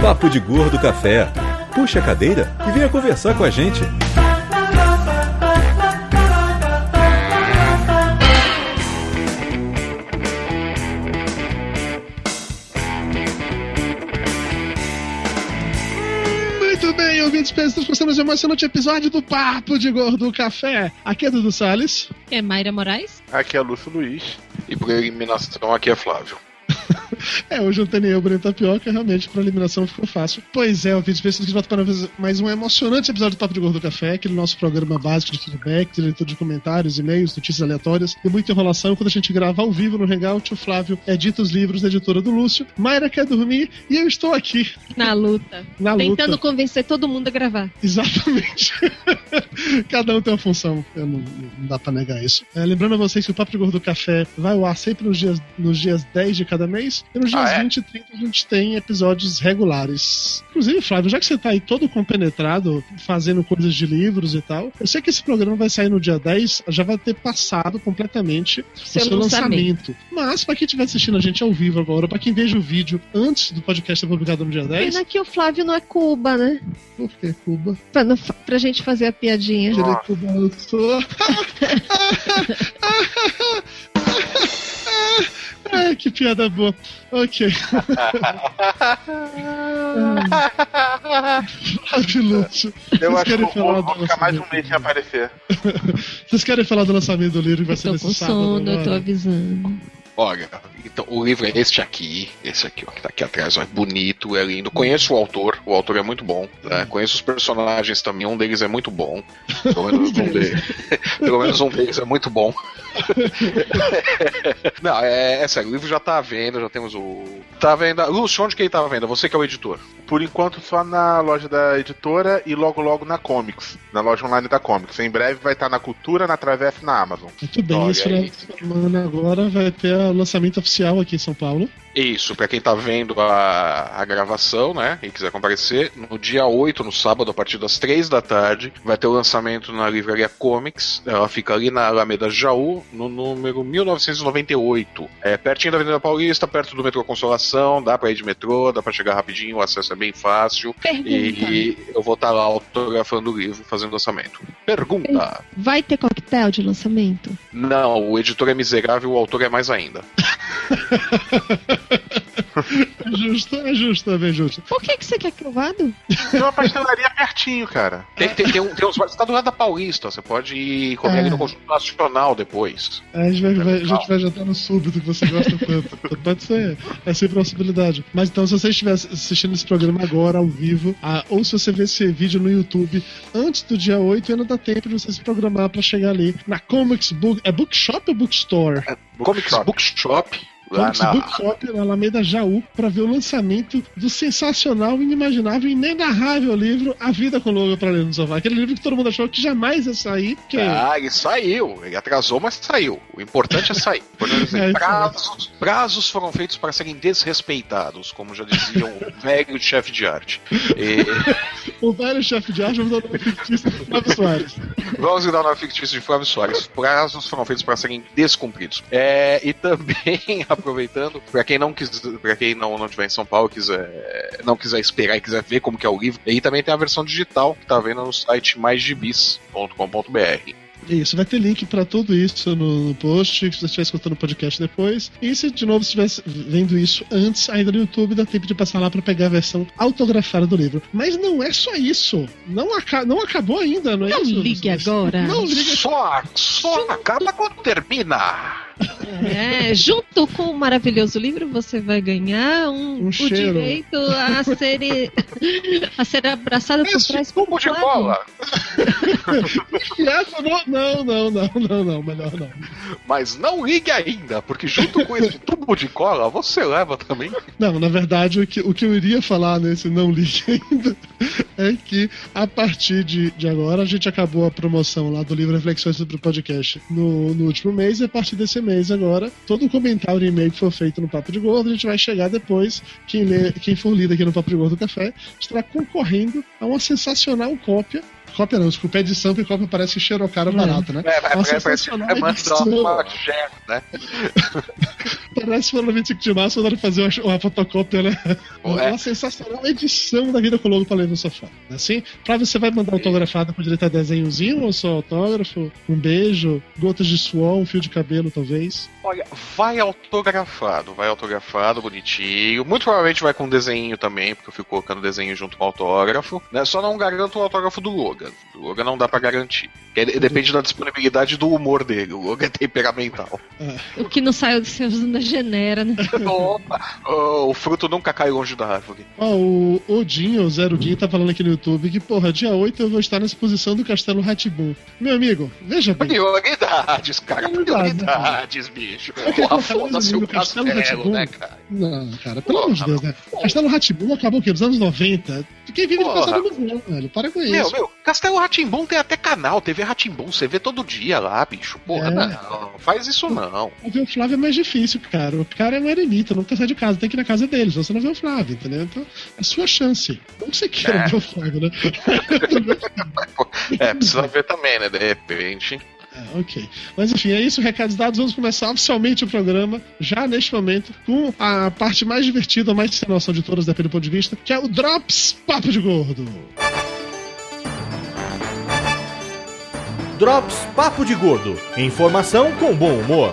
Papo de Gordo Café. Puxa a cadeira e venha conversar com a gente. Muito bem, ouvintes, estamos mais um emocionante episódio do Papo de Gordo Café. Aqui é Dudu Salles. É Mayra Moraes? Aqui é Lúcio Luiz. E por eliminação aqui é Flávio. É, hoje eu não tenho nem eu, Breno Tapioca, realmente pra eliminação ficou fácil. Pois é, ouvintes, que volta para mais um emocionante episódio do Papo de Gordo Café, aquele nosso programa básico de feedback, de leitura de comentários, e-mails, notícias aleatórias e muita enrolação. Quando a gente grava ao vivo no Hangout, o Flávio edita os livros da editora do Lúcio, Mayra quer dormir e eu estou aqui. Na luta. Na Tentando luta. convencer todo mundo a gravar. Exatamente. Cada um tem uma função, não, não dá pra negar isso. É, lembrando a vocês que o Papo de Gordo Café vai ao ar sempre nos dias, nos dias 10 de cada mês, e nos dias Ah, é? 20 e 30 a gente tem episódios regulares. Inclusive, Flávio, já que você tá aí todo compenetrado, fazendo coisas de livros e tal, eu sei que esse programa vai sair no dia 10, já vai ter passado completamente Seu o seu lançamento. lançamento. Mas, pra quem estiver assistindo a gente ao vivo agora, pra quem veja o vídeo antes do podcast ser publicado no dia 10, Pena que o Flávio não é Cuba, né? por que Cuba? Pra, não, pra gente fazer a piadinha. Ele é cubano, sou. Ai, que piada boa. Ok. Lúcio. Eu Vocês acho que eu falar vou, ficar mais um mês sem aparecer. Vocês querem falar do lançamento do livro que vai ser Tô nesse com sábado? sono, eu tô avisando. Olha, então o livro é este aqui, esse aqui, ó, que tá aqui atrás, ó, é bonito, é lindo. Conheço o autor, o autor é muito bom. né? Conheço os personagens também, um deles é muito bom. Pelo menos um deles, pelo menos um deles é muito bom. Não, é, é sério, o livro já tá à venda, já temos o. Tá à venda. Lúcio, onde que ele tá à venda? Você que é o editor. Por enquanto só na loja da editora e logo logo na Comics, na loja online da Comics. Em breve vai estar na Cultura, na Travessa e na Amazon. Muito bem, Olha esse final de semana agora vai ter o lançamento oficial aqui em São Paulo. Isso, pra quem tá vendo a, a gravação, né, e quiser comparecer, no dia 8, no sábado, a partir das 3 da tarde, vai ter o lançamento na livraria Comics. Ela fica ali na Alameda Jaú, no número 1998. É pertinho da Avenida Paulista, perto do metrô Consolação, dá pra ir de metrô, dá pra chegar rapidinho, o acesso é bem fácil. Pergunta. E eu vou estar lá autografando o livro, fazendo lançamento. Pergunta. Vai ter coquetel de lançamento? Não, o editor é miserável, o autor é mais ainda. É justo, é justo, é bem justo. Por que, que você quer crovado? Tem uma pastelaria pertinho, cara. Tem, tem, tem, um, tem uns bares, tá do lado da Paulista, você pode ir comer É. ali no Conjunto Nacional depois. A gente vai, vai- a gente vai jantar no súbito que você gosta tanto. Pode ser, é sempre uma possibilidade. Mas então, se você estiver assistindo esse programa agora, ao vivo, ah, ou se você ver esse vídeo no YouTube antes do dia 8, ainda dá tempo de você se programar pra chegar ali na Comics Book. É Bookshop ou Bookstore? Comics Bookshop, lá na, Bookshop na Alameda Jaú pra ver o lançamento do sensacional, inimaginável, inenarrável livro A Vida com Logo pra Ler no Sofá. Aquele livro que todo mundo achou que jamais ia sair, que Ah, ele saiu. Ele atrasou, mas saiu. O importante é sair. É É. Prazos, prazos foram feitos para serem desrespeitados, como já dizia o velho chefe de arte. E o velho chefe de arte vai dar o nome fictício do Flávio Soares. vamos dar o nome fictício de Flávio Soares. Prazos foram feitos para serem descumpridos. É, e também, aproveitando, para quem não quis, para quem não, não estiver em São Paulo, quiser, não quiser esperar e quiser ver como que é o livro, aí também tem a versão digital que tá vendo no site maisgibis.com.br. Isso, vai ter link pra tudo isso no, post, se você estiver escutando o podcast depois. E se de novo estiver vendo isso antes, ainda no YouTube, dá tempo de passar lá pra pegar a versão autografada do livro. Mas não é só isso. Não, aca não acabou ainda, não é Não isso? ligue agora. Não ligue Só, só acaba quando termina. É, junto com o maravilhoso livro, você vai ganhar um, Um o direito a ser, a ser abraçado por Esse trás por tubo de Flávio. cola. Essa não, não, não, não, não, não, melhor não. Mas não ligue ainda, porque junto com esse tubo de cola, você leva também. Não, na verdade, o que, o que eu iria falar nesse não ligue ainda é que a partir de, de agora a gente acabou a promoção lá do livro Reflexões sobre o Podcast no, no último mês, e a partir desse mês agora, todo comentário e e-mail que for feito no Papo de Gordo, a gente vai chegar depois, quem, lê, quem for lido aqui no Papo de Gordo Café, estará concorrendo a uma sensacional cópia. Cópia não, desculpa, edição, porque cópia parece que cheirou caro barato, né? É, sensacional é, edição. uma chefe, né? Parece que no 25 de março mandaram fazer uma, uma fotocópia, né? Ué. Uma sensacional edição da vida com o logo pra ler no sofá. Assim, pra você vai mandar autografada com direito a desenhozinho ou só autógrafo? Um beijo, gotas de suor, um fio de cabelo, talvez. Olha, vai autografado, vai autografado, bonitinho. Muito provavelmente vai com desenho também, porque eu fico colocando desenho junto com o autógrafo. Né? Só não garanto o autógrafo do Logan. Do Logan não dá pra garantir. Porque Depende da disponibilidade do humor dele. O Logan é temperamental. O que não saiu do seu da genera, né? Opa, o fruto nunca cai longe da árvore. Ó, o Odinho, o Zero Din, tá falando aqui no YouTube que, porra, dia 8 eu vou estar na exposição do Castelo Ratibum. Meu amigo, veja bem. Prioridades, cara, Prioridades, prioridades, bicho. Porra, foda-se o no Castelo castelo, né, cara? Não, cara, pelo amor de Deus, né? Castelo Ratibum acabou o quê? Nos anos 90? Quem vive de Porra. passado no verão, velho. Para com Meu, isso. meu, Castelo Ratimbum tem até canal, TV Ratimbum, você vê todo dia lá, bicho. Porra, É. não, faz isso não. Ver o Flávio é mais difícil, cara. O cara é um eremita, nunca sai de casa, tem que ir na casa dele, senão você não vê o Flávio, entendeu? Então, é sua chance. Não que você queira É. ver o Flávio, né? É, precisa ver também, né? De repente. É, ok. Mas enfim, é isso, recados dados. Vamos começar oficialmente o programa, já neste momento, com a parte mais divertida, mais sem noção de todas, depende do ponto de vista, que é o Drops Papo de Gordo. Drops Papo de Gordo. Informação com bom humor.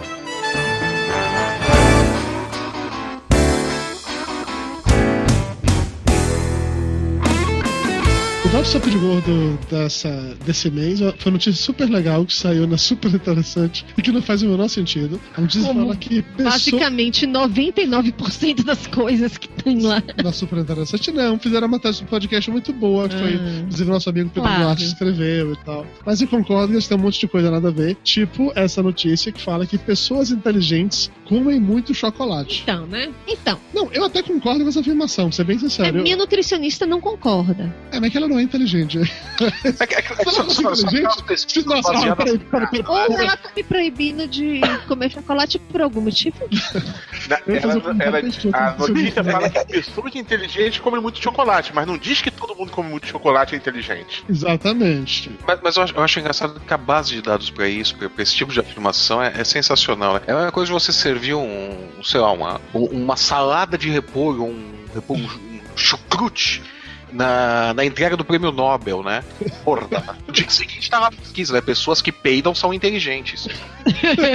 O Drops Papo de Gordo dessa, desse mês foi uma notícia super legal que saiu na super interessante e que não faz o menor sentido. A notícia Como fala que pessoa... Basicamente, 99% das coisas que tem lá. na super interessante, não. Fizeram uma matéria do podcast muito boa, que foi, Ah. inclusive, nosso amigo Pedro Claro. Duarte escreveu e tal. Mas eu concordo que têm um monte de coisa nada a ver. Tipo essa notícia que fala que pessoas inteligentes comem muito chocolate. Então, né? Então, Não, eu até concordo com essa afirmação, pra ser bem a sincero. minha nutricionista não concorda. É, mas que ela não é inteligente. É é é que não é Nossa, peraí, peraí, peraí. Ou ela tá me proibindo de comer chocolate por algum motivo. Na- ela- um ela- a notícia isso. fala que pessoas inteligentes comem muito chocolate, mas não diz que todo mundo come muito chocolate é inteligente. Exatamente. Mas, mas eu, acho, eu acho engraçado que a base de dados pra isso, pra, pra esse tipo de afirmação, é, é sensacional. Né? É a mesma coisa de você servir um, sei lá, uma, uma salada de repolho, um, repolho, um chucrute. Na, na entrega do prêmio Nobel, né? Porra, no dia seguinte tá lá pesquisa, né? Pessoas que peidam são inteligentes.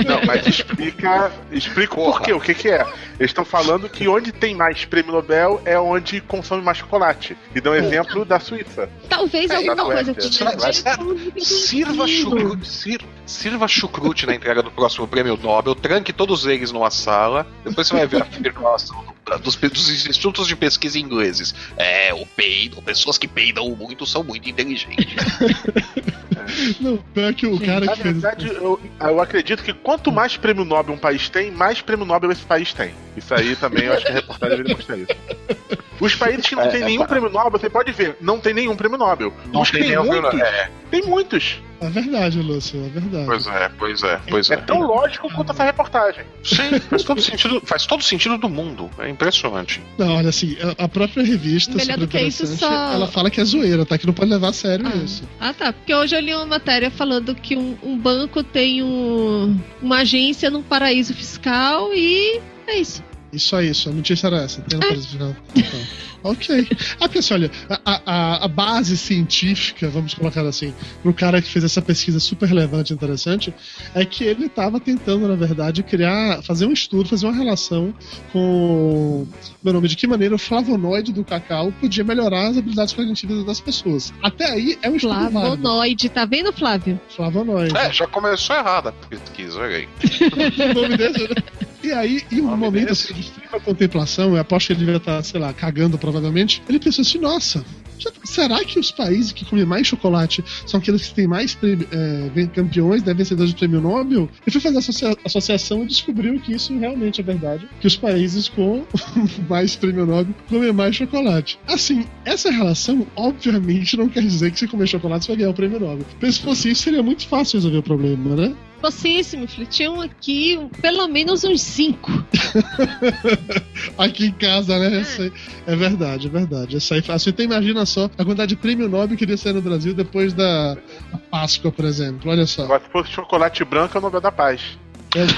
Não, mas explica, explica o Porra. porquê, o que que é. Eles estão falando que onde tem mais prêmio Nobel é onde consome mais chocolate. E dão exemplo da Suíça. Talvez É, alguma coisa que é, Sirva chucrute, sir- sirva chucrute na entrega do próximo prêmio Nobel, tranque todos eles numa sala, depois você vai ver a afirmação do- dos, dos institutos de pesquisa ingleses. É, o peido, pessoas que peidam muito são muito inteligentes. Não, pior que o cara Na que fez. verdade, eu, eu acredito que quanto mais prêmio Nobel um país tem, mais prêmio Nobel esse país tem. Isso aí também eu acho que a reportagem deveria mostrar isso. Os países que não É, tem é, nenhum é. prêmio Nobel, você pode ver, não tem nenhum prêmio Nobel. Não Os que tem tem muitos, Nobel. É. tem muitos. É verdade, Lúcio, é verdade. Pois é, pois é, pois É é. tão lógico quanto essa reportagem. Sim, faz todo sentido, faz todo sentido do mundo. É impressionante. Não, olha assim, a- própria revista Melhor super do que isso, interessante, só- ela fala que é zoeira, tá? Que não pode levar a sério Ah. isso. Ah, tá. Porque hoje eu li uma matéria falando que um, um banco tem um- uma agência num paraíso fiscal e é isso. Isso aí, isso. A notícia era essa. Tem no paraíso fiscal. Então, ok. Ah, porque assim, olha, a, a, a base científica, vamos colocar assim, pro cara que fez essa pesquisa super relevante e interessante, é que ele estava tentando, na verdade, criar, fazer um estudo, fazer uma relação com meu nome, de que maneira o flavonoide do cacau podia melhorar as habilidades cognitivas das pessoas. Até aí é um estudo. Flavonoide, tá vendo, Flávio? Flavonoide. É, já começou errada a pesquisa, olha aí. o nome desse, né? E aí, em um Nome momento desse? assim, de extrema contemplação, eu aposto que ele devia estar, sei lá, cagando provavelmente, ele pensou assim, nossa, será que os países que comem mais chocolate são aqueles que têm mais é, campeões, né, vencedores do prêmio Nobel? Ele foi fazer a associa- associação e descobriu que isso realmente é verdade, que os países com mais prêmio Nobel comem mais chocolate. Assim, essa relação, obviamente, não quer dizer que se comer chocolate você vai ganhar o prêmio Nobel. Mas se fosse isso, seria muito fácil resolver o problema, né? Filho. Tinham aqui um- pelo menos uns cinco. Aqui em casa, né? Aí- é verdade, é verdade. Isso aí é fácil. Então imagina só a quantidade de prêmio Nobel que iria sair no Brasil depois da da Páscoa, por exemplo. Olha só. Agora, se fosse chocolate branco, é o Nobel da Paz. É,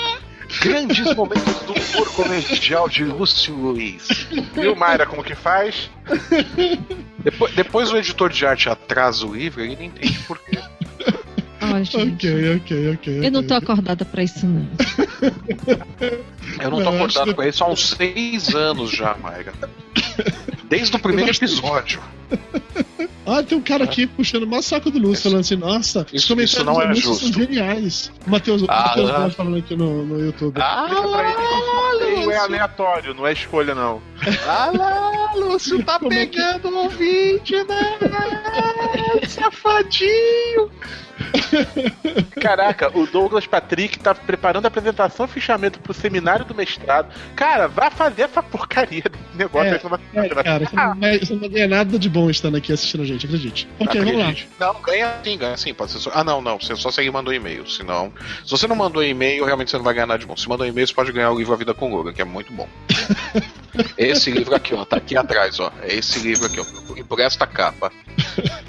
Grandes momentos do humor comercial de Lúcio Luiz. Viu, Mayra, como que faz? Depois, depois o editor de arte atrasa o livro, ele não entende por quê. Ó, gente. Ok, ok, ok. Eu não tô acordada pra isso, não. Eu não tô Não, acordado acho que- com isso há uns seis anos já, Mayra. Desde o primeiro episódio. Ah, tem um cara aqui puxando o maior saco do Lúcio, falando assim: nossa, os isso- comentários isso não é Lúcio são justo. geniais. O Matheus, o Ah, Matheus ah. Falando aqui no, no YouTube. Pra ele que o sorteio é aleatório, não é escolha, não. Ah lá, Lúcio tá Como é que- pegando o ouvinte, né? Safadinho. Caraca, o Douglas Patrick tá preparando a apresentação e fichamento pro seminário do mestrado. Cara, vai fazer essa porcaria desse negócio É, aí que não vai É, cara, você não, vai, você não vai ganhar nada de bom estando aqui assistindo a gente, acredite. Ok, vamos lá. Não, ganha sim, ganha sim. Pode ser só... Ah, não, não. Você só segue mandou e-mail. Senão. Se você não mandou e-mail, realmente você não vai ganhar nada de bom. Se mandou e-mail, você pode ganhar o livro A Vida com Logan, que é muito bom. Esse livro aqui, ó, tá aqui atrás, ó. É esse livro aqui, ó. E por esta capa.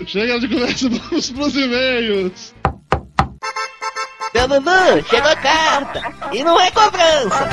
Chega de conversa, vamos pros e-mails. Seu Dudu, chegou a carta! E não é cobrança!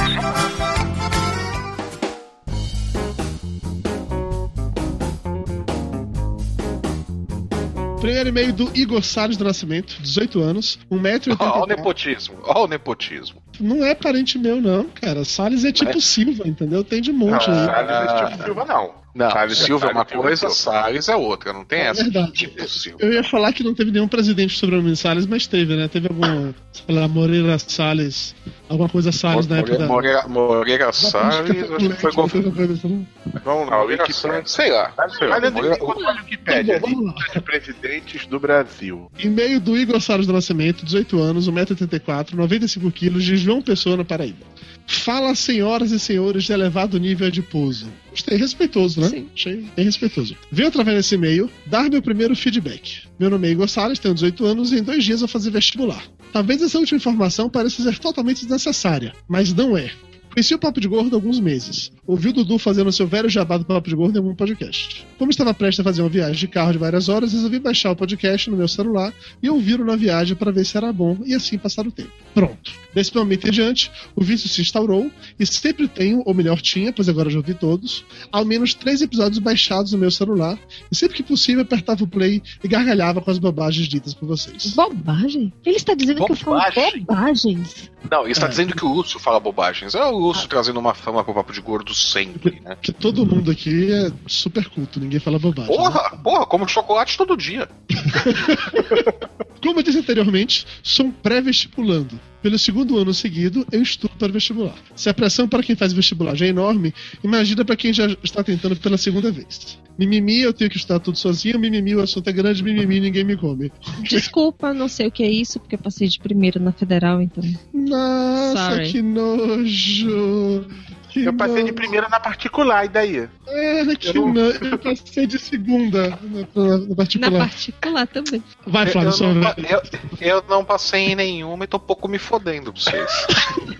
Primeiro e-mail do Igor Salles do Nascimento, 18 anos, 1,80m. Ó, o nepotismo. Ó, o nepotismo. Não é parente meu, não, cara. Salles é tipo Silva, entendeu? Tem de monte Não, aí. Salles é tipo Silva, não. Não, Salles Silva é uma Salles coisa. Salles é outra. Não tem É essa. verdade. Tipo, Silva. Eu ia falar que não teve nenhum presidente sobre o nome Salles, mas teve, né? Teve algum, sei lá, Moreira Salles, alguma coisa Salles na época da... Moreira, Moreira Salles, acho que foi coisa assim. Vamos lá, o Moreira. Salles, sei lá. Mas antes de Moreira- encontrar o Wikipedia, Tá de presidentes do Brasil. E-mail do Igor Salles do Nascimento, 18 anos, 1,84m, 95kg, de João Pessoa, na Paraíba. Fala, senhoras e senhores de elevado nível adiposo. Gostei, respeitoso, né? Sim. Achei bem respeitoso. Venho através desse e-mail dar meu primeiro feedback. Meu nome é Igor Salles, tenho 18 anos e em dois dias vou fazer vestibular. Talvez essa última informação pareça ser totalmente desnecessária, mas não é. Conheci o Papo de Gordo há alguns meses. Ouvi o Dudu fazendo seu velho jabá do Papo de Gordo em algum podcast. Como estava prestes a fazer uma viagem de carro de várias horas, resolvi baixar o podcast no meu celular e ouvir-o na viagem para ver se era bom e assim passar o tempo. Pronto. Desse momento em diante, o vício se instaurou e sempre tenho, ou melhor tinha, pois agora já ouvi todos, ao menos três episódios baixados no meu celular e sempre que possível apertava o play e gargalhava com as bobagens ditas por vocês. Bobagem? Ele está dizendo que eu falo Bobagem? bobagens. Não, ele está É. dizendo que o Lúcio fala bobagens. É o Lúcio trazendo uma fama pro papo de gordo sempre, né? Porque todo mundo aqui é super culto, ninguém fala bobagem. né? Porra, porra, como chocolate todo dia. Como eu disse anteriormente, sou um pré-vestibulando. Pelo segundo ano seguido, eu estudo para vestibular. Se a pressão para quem faz vestibular já é enorme, imagina para quem já está tentando pela segunda vez. Mimimi, eu tenho que estudar tudo sozinho, mimimi, o assunto é grande, mimimi, ninguém me come. Desculpa, não sei o que é isso, porque eu passei de primeiro na federal, então. Nossa, Sorry. que nojo! Que Eu passei de primeira na particular, e daí? É, que Eu não- Eu passei de segunda na, na- na Na particular. particular também. Vai, Flávio, eu, sua não, vez. eu, eu não passei em nenhuma e tô um pouco me fodendo pra vocês.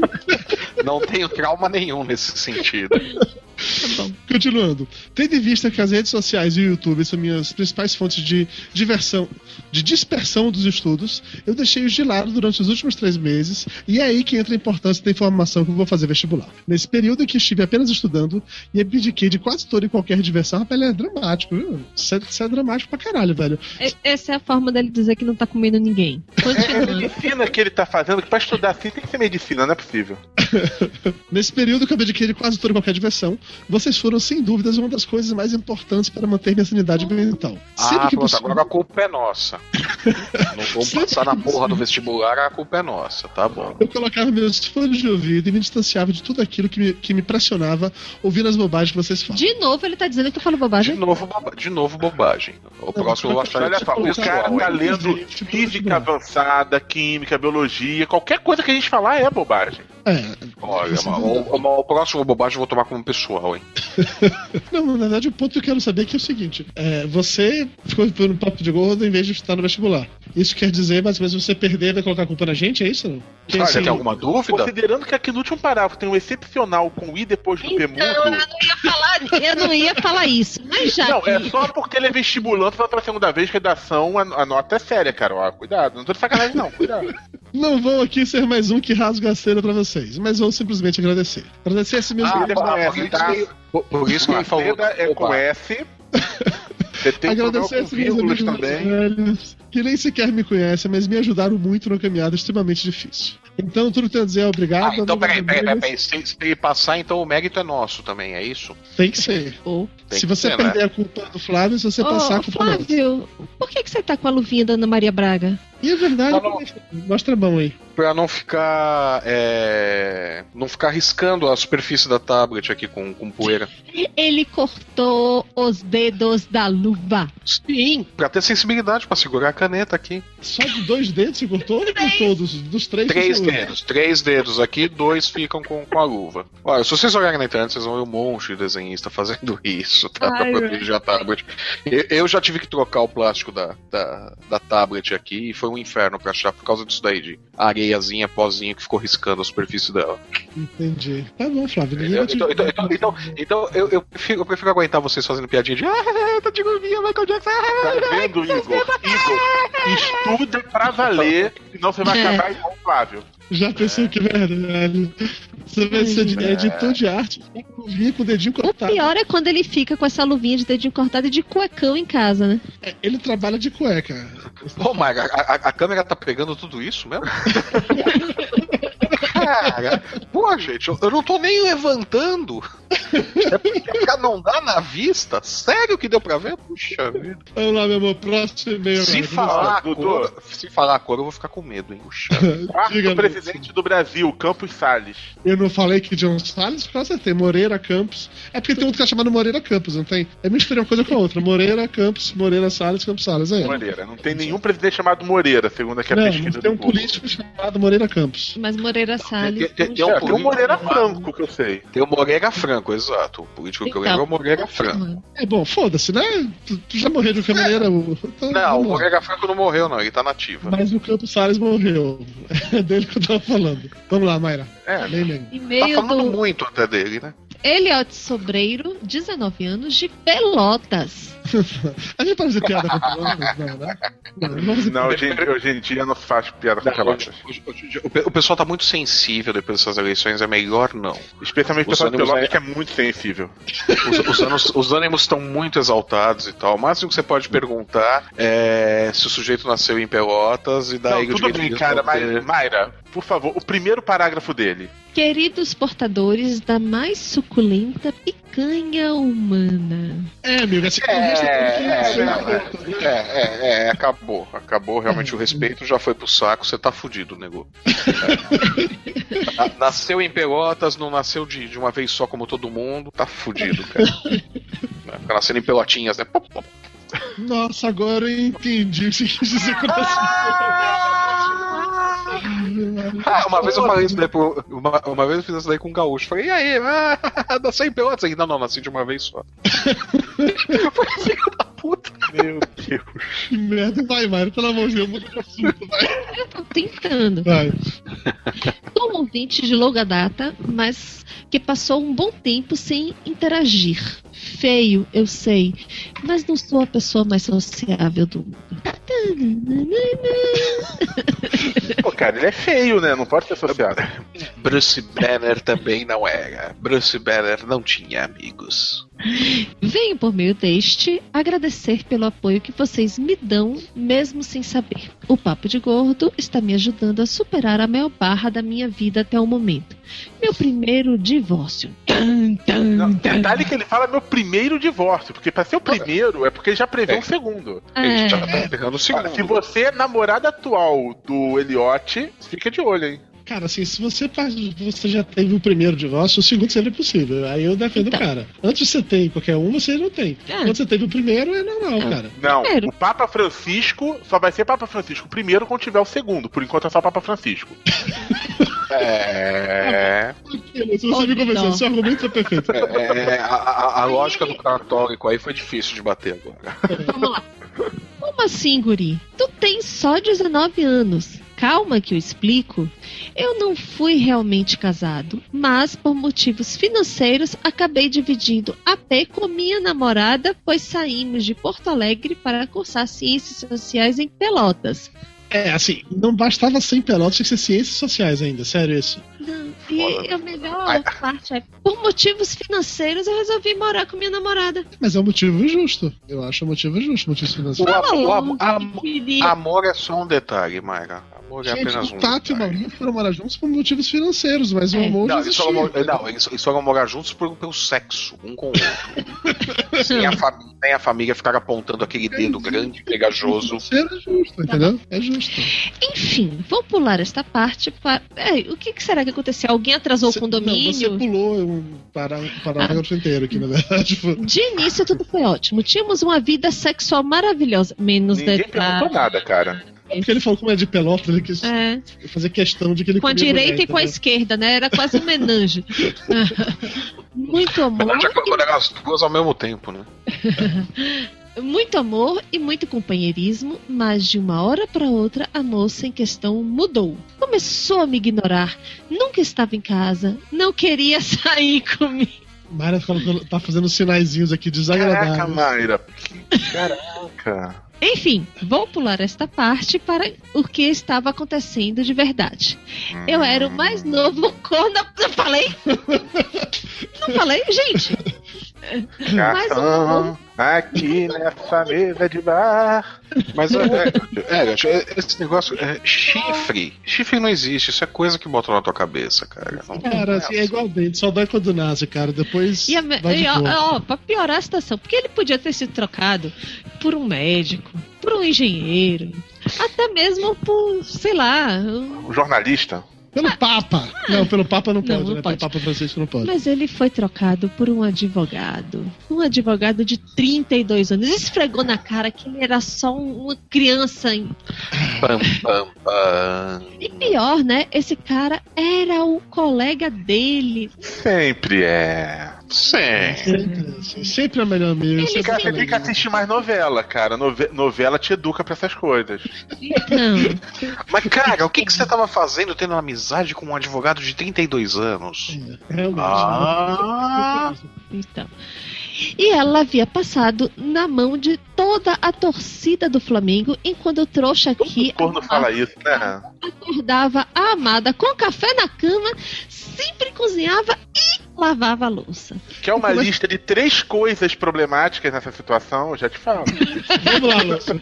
não tenho trauma nenhum nesse sentido. Tá bom. Continuando. Tendo em vista que as redes sociais e o YouTube são minhas principais fontes de diversão, de dispersão dos estudos, eu deixei-os de lado durante os últimos três meses, e é aí que entra a importância da informação que eu vou fazer vestibular. Nesse período em que estive apenas estudando e abdiquei de quase toda e qualquer diversão, rapaz, é dramático, viu? Isso é, isso é dramático pra caralho, velho. E- Essa é a forma dele dizer que não tá comendo ninguém. É Continuando. medicina que ele tá fazendo, que pra estudar assim tem que ser medicina, não é possível. Nesse período que eu abdiquei de quase toda e qualquer diversão, vocês foram, sem dúvidas, uma das coisas mais importantes para manter minha sanidade mental. Sempre ah, que pronto, possível. agora a culpa é nossa. Não vou passar na porra do vestibular, a culpa é nossa, tá bom. Eu colocava meus fones de ouvido e me distanciava de tudo aquilo que me, que me pressionava ouvindo as bobagens que vocês falam. De novo, ele tá dizendo que eu falo De bobagem? novo, boba- de novo bobagem. O próximo eu vou achar Olha só, o pessoal, cara tá lendo física não. avançada, química, biologia, qualquer coisa que a gente falar é bobagem. É, Olha, é o, o- o próximo bobagem eu vou tomar como pessoal, hein? não, na verdade, o ponto que eu quero saber é, que é o seguinte: é, você ficou no papo de gordo em vez de estar no vestibular. Isso quer dizer, mais ou menos, você perder vai colocar a culpa na gente, é isso? Não? Ah, assim, você tem alguma dúvida? Considerando que aqui no último parágrafo tem um excepcional com I depois do P Então, eu mudo. não ia falar, eu não ia falar isso, mas já Não, que... é só porque ele é vestibulante, falando pela segunda vez, redação, a, a nota é séria, cara. Ó, cuidado. Não tô de sacanagem, não, cuidado. Não vou aqui ser mais um que rasga a cera pra vocês, mas vou simplesmente agradecer. Agradecer esse mesmo. Ah, por, conhece, isso tá? que, por, por isso que ele falou. É com. Você tem Agradecer esses com meus amigos também. velhos, que nem sequer me conhecem, mas me ajudaram muito numa caminhada extremamente difícil. Então, tudo que eu tenho a dizer é obrigado. Ah, então peraí, peraí, amigos. peraí. Se, se ele passar, então o mérito é nosso também, é isso? Tem que ser. Ou. Tem se você ser, perder né? a culpa do Flávio, se você Ô, passar a culpa. Flávio, por que, que você tá com a luvinha da Ana Maria Braga? E é verdade, Não, não. mostra a mão aí. Pra não ficar. é, não ficar riscando a superfície da tablet aqui com, com poeira. Ele cortou os dedos da luva. Sim, pra ter sensibilidade pra segurar a caneta aqui. Só de dois dedos você cortou ou cortou dos, dos três? Três dedos, três dedos aqui, dois ficam com, com a luva. Olha, se vocês olharem na internet, vocês vão ver um monte de desenhista fazendo isso, tá? Ai, pra proteger a tablet. Eu, eu já tive que trocar o plástico da, da, da tablet aqui e foi um inferno pra achar por causa disso daí, de areiazinha, pozinho que ficou riscando a superfície dela. Entendi. Tá bom, Flávio. ninguém Então, vai te- então, então, então, então, eu, eu, prefiro, eu prefiro aguentar vocês fazendo piadinha de ah, tá de luvinha, Michael Jackson. Tá vendo, Igor? Igor, estuda pra valer, senão você vai acabar igual o Flávio. Já pensou que verdade? Você vai ser de- É. editor de arte, tem que vir com o dedinho O cortado. pior é quando ele fica com essa luvinha de dedinho cortado e de cuecão em casa, né? É, Ele trabalha de cueca. Ô, Maga, a, a, a câmera tá pegando tudo isso mesmo? Cara, pô, gente, eu, eu não tô nem levantando. É porque não dar na vista? Sério que deu pra ver? Puxa vida. Vamos lá, meu amor, próximo e-mail. Se falar, cor, se falar a cor, eu vou ficar com medo, hein? Puxa. Quarto presidente do Brasil, Campos Salles. Eu não falei que John Salles, por causa tem Moreira Campos. É porque tem outro cara chamado Moreira Campos, não tem? É misturei uma coisa com a outra. Moreira Campos, Moreira Salles, Campos Salles. É. Moreira. Não tem nenhum presidente chamado Moreira, segundo aqui a Não, pesquisa não tem do um Google. político chamado Moreira Campos. Mas Moreira Salles. tem- tem um É, tem o Moreira Franco, que eu sei. Tem o Moreira Franco, exato. O político que eu lembro é o Moreira Franco. É bom, foda-se, né? Tu, tu já morreu de qualquer maneira. o- então, Não, o. Moreira Franco não morreu, não. Ele tá nativa. Mas o Campos Salles morreu. É dele que eu tava falando. Vamos lá, Mayra. É, Lê, lê. Tá falando do muito até dele, né? Eliot Sobreiro, 19 anos, de Pelotas. A gente pode fazer piada com Pelotas? Não, né? Não, não hoje, em- hoje em dia não faz piada com pelotas. hoje- hoje- o, o pessoal tá muito sensível depois dessas eleições, é melhor não. Especialmente o pessoal de Pelotas aí- que é muito sensível. Os, os ânimos- os ânimos estão muito exaltados e tal. O máximo que você pode perguntar é se o sujeito nasceu em Pelotas e daí Não, tudo bem, cara, mas, Mayra, por favor, o primeiro parágrafo dele. Queridos portadores da mais suculenta picanha humana. É, amigo, essa É, é, é, é, ponta, né? é, é, é, acabou. Acabou, realmente o respeito já foi pro saco, você tá fudido, nego. É. Na- Nasceu em Pelotas, não nasceu de, de uma vez só como todo mundo, tá fudido, cara. Fica nascendo em pelotinhas, né? Pop, pop. Nossa, agora eu entendi o que você quis dizer com Ah, uma vez eu falei isso daí pro. Uma, uma vez eu fiz isso daí com um gaúcho. Falei, e aí, ah, nasceu em Pelotas? Ele, não, não, nasci de uma vez só. Puta. Meu Deus. Que merda. Vai, Mário, pelo amor de Deus, muda de assunto, vai. Eu tô tentando. Vai. Sou um ouvinte de longa data, mas que passou um bom tempo sem interagir. Feio, eu sei, mas não sou a pessoa mais sociável do mundo. Pô, cara, ele é feio, né? Não pode ser associado. Bruce Banner também não era. Bruce Banner não tinha amigos. Venho por meio deste agradecer pelo apoio que vocês me dão, mesmo sem saber. O Papo de Gordo está me ajudando a superar a maior barra da minha vida até o momento. Meu primeiro divórcio. Não, detalhe que ele fala meu primeiro divórcio, porque pra ser o primeiro é porque ele já prevê É. um segundo. Ele É. já tá pegando o segundo. Se você é namorada atual do Eliote, fica de olho, hein? Cara, assim, se você, você já teve o primeiro divórcio, o segundo sempre é possível. Aí eu defendo Então. o cara. Antes você tem qualquer um, você não tem. É. Quando você teve o primeiro, é normal, É. cara. Não, Primeiro. o Papa Francisco só vai ser Papa Francisco primeiro quando tiver o segundo. Por enquanto é só Papa Francisco. É. Se você me convencer, Não. seu argumento é perfeito. é, a, a- a lógica do católico aí foi difícil de bater agora. Vamos lá. Como assim, guri? Tu tens só 19 anos. Calma que eu explico. Eu não fui realmente casado, mas por motivos financeiros acabei dividindo AP com minha namorada, pois saímos de Porto Alegre para cursar ciências sociais em Pelotas. É, assim, não bastava ser em Pelotas, tinha que ser ciências sociais ainda, sério isso. Não, e a melhor Ai. parte é, por motivos financeiros, eu resolvi morar com minha namorada. Mas é um motivo justo. Eu acho um motivo justo, motivo O, financeiro. O am- longe, am- queria- amor é só um detalhe, Mayra. É Gente, apenas o um Tato e o. Maurinho foram morar juntos por motivos financeiros, mas o É. amor Não, eles existia. foram, mo- não, eles, eles foram morar juntos por- pelo sexo, um com o outro. sem, a fami- sem a família ficar apontando aquele dedo grande e pegajoso. Financeiro é justo, entendeu? É justo. Enfim, vou pular esta parte para. Ei, o que, que será que aconteceu? Alguém atrasou Você- o condomínio? Não, você pulou um pará- um parágrafo inteiro aqui, na verdade. Tipo, De início tudo foi ótimo. Tínhamos uma vida sexual maravilhosa. Menos Ninguém perguntou detalhes. nada, cara. Porque ele falou como é de Pelotas, ele quis É, fazer questão de que ele com a direita mulher, e com a entendeu? esquerda, né? Era quase um menange. muito amor, verdade, é quando eram as duas ao mesmo tempo, né? muito amor e muito companheirismo, mas de uma hora para outra a moça em questão mudou. Começou a me ignorar, nunca estava em casa, não queria sair comigo. Mayra tá fazendo sinaizinhos aqui Caraca, desagradáveis. Mayra. Que caraca. Enfim, vou pular esta parte para o que estava acontecendo de verdade. Eu era o mais novo corno. Eu falei? Não falei, gente. Garçom, aqui nessa mesa de bar. Mas é, é, é, é, esse negócio. É, chifre. Chifre não existe, isso é coisa que botam na tua cabeça, cara. Não- Cara, assim, é igual dente, só dói quando nasce, cara. Depois E, a e, ó, ó, pra piorar a situação, porque ele podia ter sido trocado por um médico, por um engenheiro, até mesmo por, sei lá, um- jornalista. Pelo Papa! Não, pelo Papa não Não, pode, não né? pode. Pelo Papa Francisco não pode. Mas ele foi trocado por um advogado. Um advogado de 32 anos. Esfregou na cara que ele era só um- uma criança. em- Pam, pam, pam. E pior, né? Esse cara era o colega dele. Sempre é. Sim. Sempre, sempre é melhor amigo. Ele Cara, é você tem que assistir mais novela, cara. Nove- novela te educa pra essas coisas. Então, Mas, cara, o que, que você tava fazendo tendo amizade com um advogado de 32 anos? Realmente. Ah. então. E ela havia passado na mão de toda a torcida do Flamengo, enquanto o trouxa aqui O corno fala isso, né? acordava a amada com café na cama, sempre cozinhava e lavava a louça. Que é uma lista de três coisas problemáticas nessa situação, eu já te falo. Vamos lá, Lúcio.